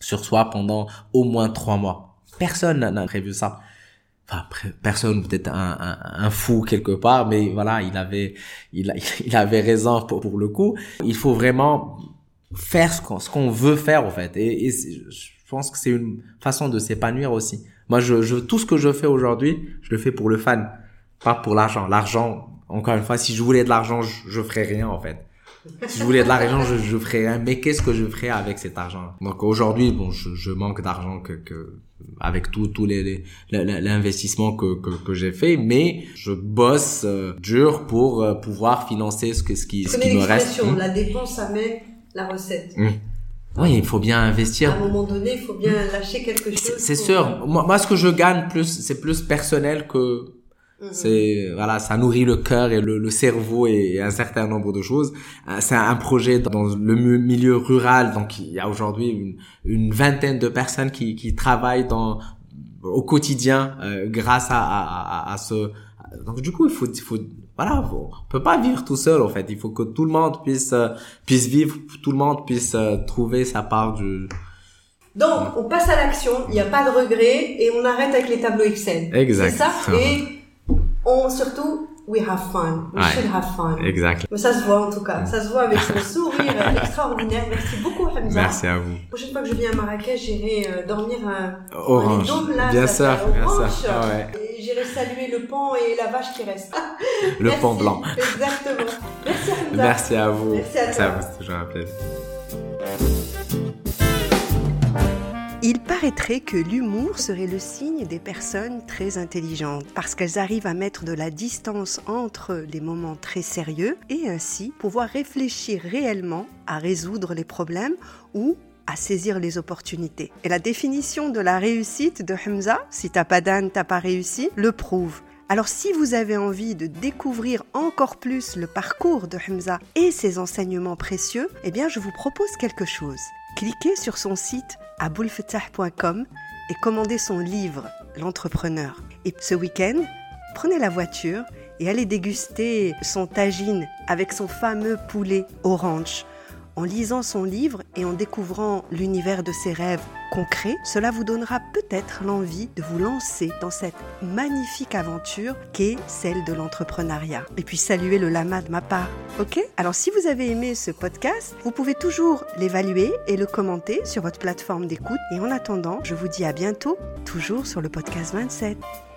Speaker 2: sur soi pendant au moins trois mois Personne n'a prévu ça. Enfin, personne peut-être un, un, fou quelque part, mais voilà, il avait il, il avait raison pour, pour le coup. Il faut vraiment faire ce qu'on ce qu'on veut faire en fait, et, et je pense que c'est une façon de s'épanouir aussi. Moi, je, je, tout ce que je fais aujourd'hui, je le fais pour le fan, pas pour l'argent. L'argent, encore une fois, si je voulais de l'argent, je, je ferais rien en fait. Si je voulais de l'argent, je, je ferais rien. Mais qu'est-ce que je ferais avec cet argent? Donc aujourd'hui, bon, je, je manque d'argent que, que avec tout tous les l'investissement que, que, que j'ai fait, mais je bosse euh, dur pour euh, pouvoir financer ce que ce qui, ce qui me reste.
Speaker 1: La dépense amène la recette.
Speaker 2: Mmh. Oui, il faut bien investir.
Speaker 1: À un moment donné, il faut bien lâcher quelque chose.
Speaker 2: C'est sûr. Moi, moi, ce que je gagne plus, c'est plus personnel que. C'est voilà, ça nourrit le cœur et le, le, cerveau et un certain nombre de choses. Euh, c'est un projet dans le milieu rural, donc il y a aujourd'hui une, une, vingtaine de personnes qui, qui travaillent dans au quotidien euh, grâce à, à, à, ce. Donc du coup, il faut, il faut voilà, on peut pas vivre tout seul en fait. Il faut que tout le monde puisse euh, puisse vivre, tout le monde puisse euh, trouver sa part du.
Speaker 1: Donc, on passe à l'action. Il n'y a pas de regret et on arrête avec les tableaux Excel.
Speaker 2: Exact.
Speaker 1: C'est ça? Et on surtout we have fun. We should have fun.
Speaker 2: Exact.
Speaker 1: Mais ça se voit en tout cas. Ça se voit avec son sourire extraordinaire. Merci beaucoup, Hamza.
Speaker 2: Merci à vous.
Speaker 1: La prochaine fois que je viens à Marrakech, j'irai euh, dormir à
Speaker 2: Orange.
Speaker 1: là,
Speaker 2: bien sûr, bien sûr. Ah ouais.
Speaker 1: J'irai saluer le pan et la vache qui reste.
Speaker 2: le pan blanc.
Speaker 1: Exactement. Merci Hamza.
Speaker 2: Merci à vous.
Speaker 1: Merci à
Speaker 2: toi. C'est toujours un plaisir.
Speaker 1: Il paraîtrait que l'humour serait le signe des personnes très intelligentes, parce qu'elles arrivent à mettre de la distance entre les moments très sérieux et ainsi pouvoir réfléchir réellement à résoudre les problèmes ou à saisir les opportunités. Et la définition de la réussite de Hamza, si t'as pas d'âne, t'as pas réussi, le prouve. Alors si vous avez envie de découvrir encore plus le parcours de Hamza et ses enseignements précieux, eh bien je vous propose quelque chose. Cliquez sur son site aboulfetah.com et commandez son livre L'entrepreneur. Et ce week-end, prenez la voiture et allez déguster son tagine avec son fameux poulet orange en lisant son livre et en découvrant l'univers de ses rêves concrets, cela vous donnera peut-être l'envie de vous lancer dans cette magnifique aventure qu'est celle de l'entrepreneuriat. Et puis saluer le lama de ma part. Ok? Alors si vous avez aimé ce podcast, vous pouvez toujours l'évaluer et le commenter sur votre plateforme d'écoute. Et en attendant, je vous dis à bientôt, toujours sur le podcast 27.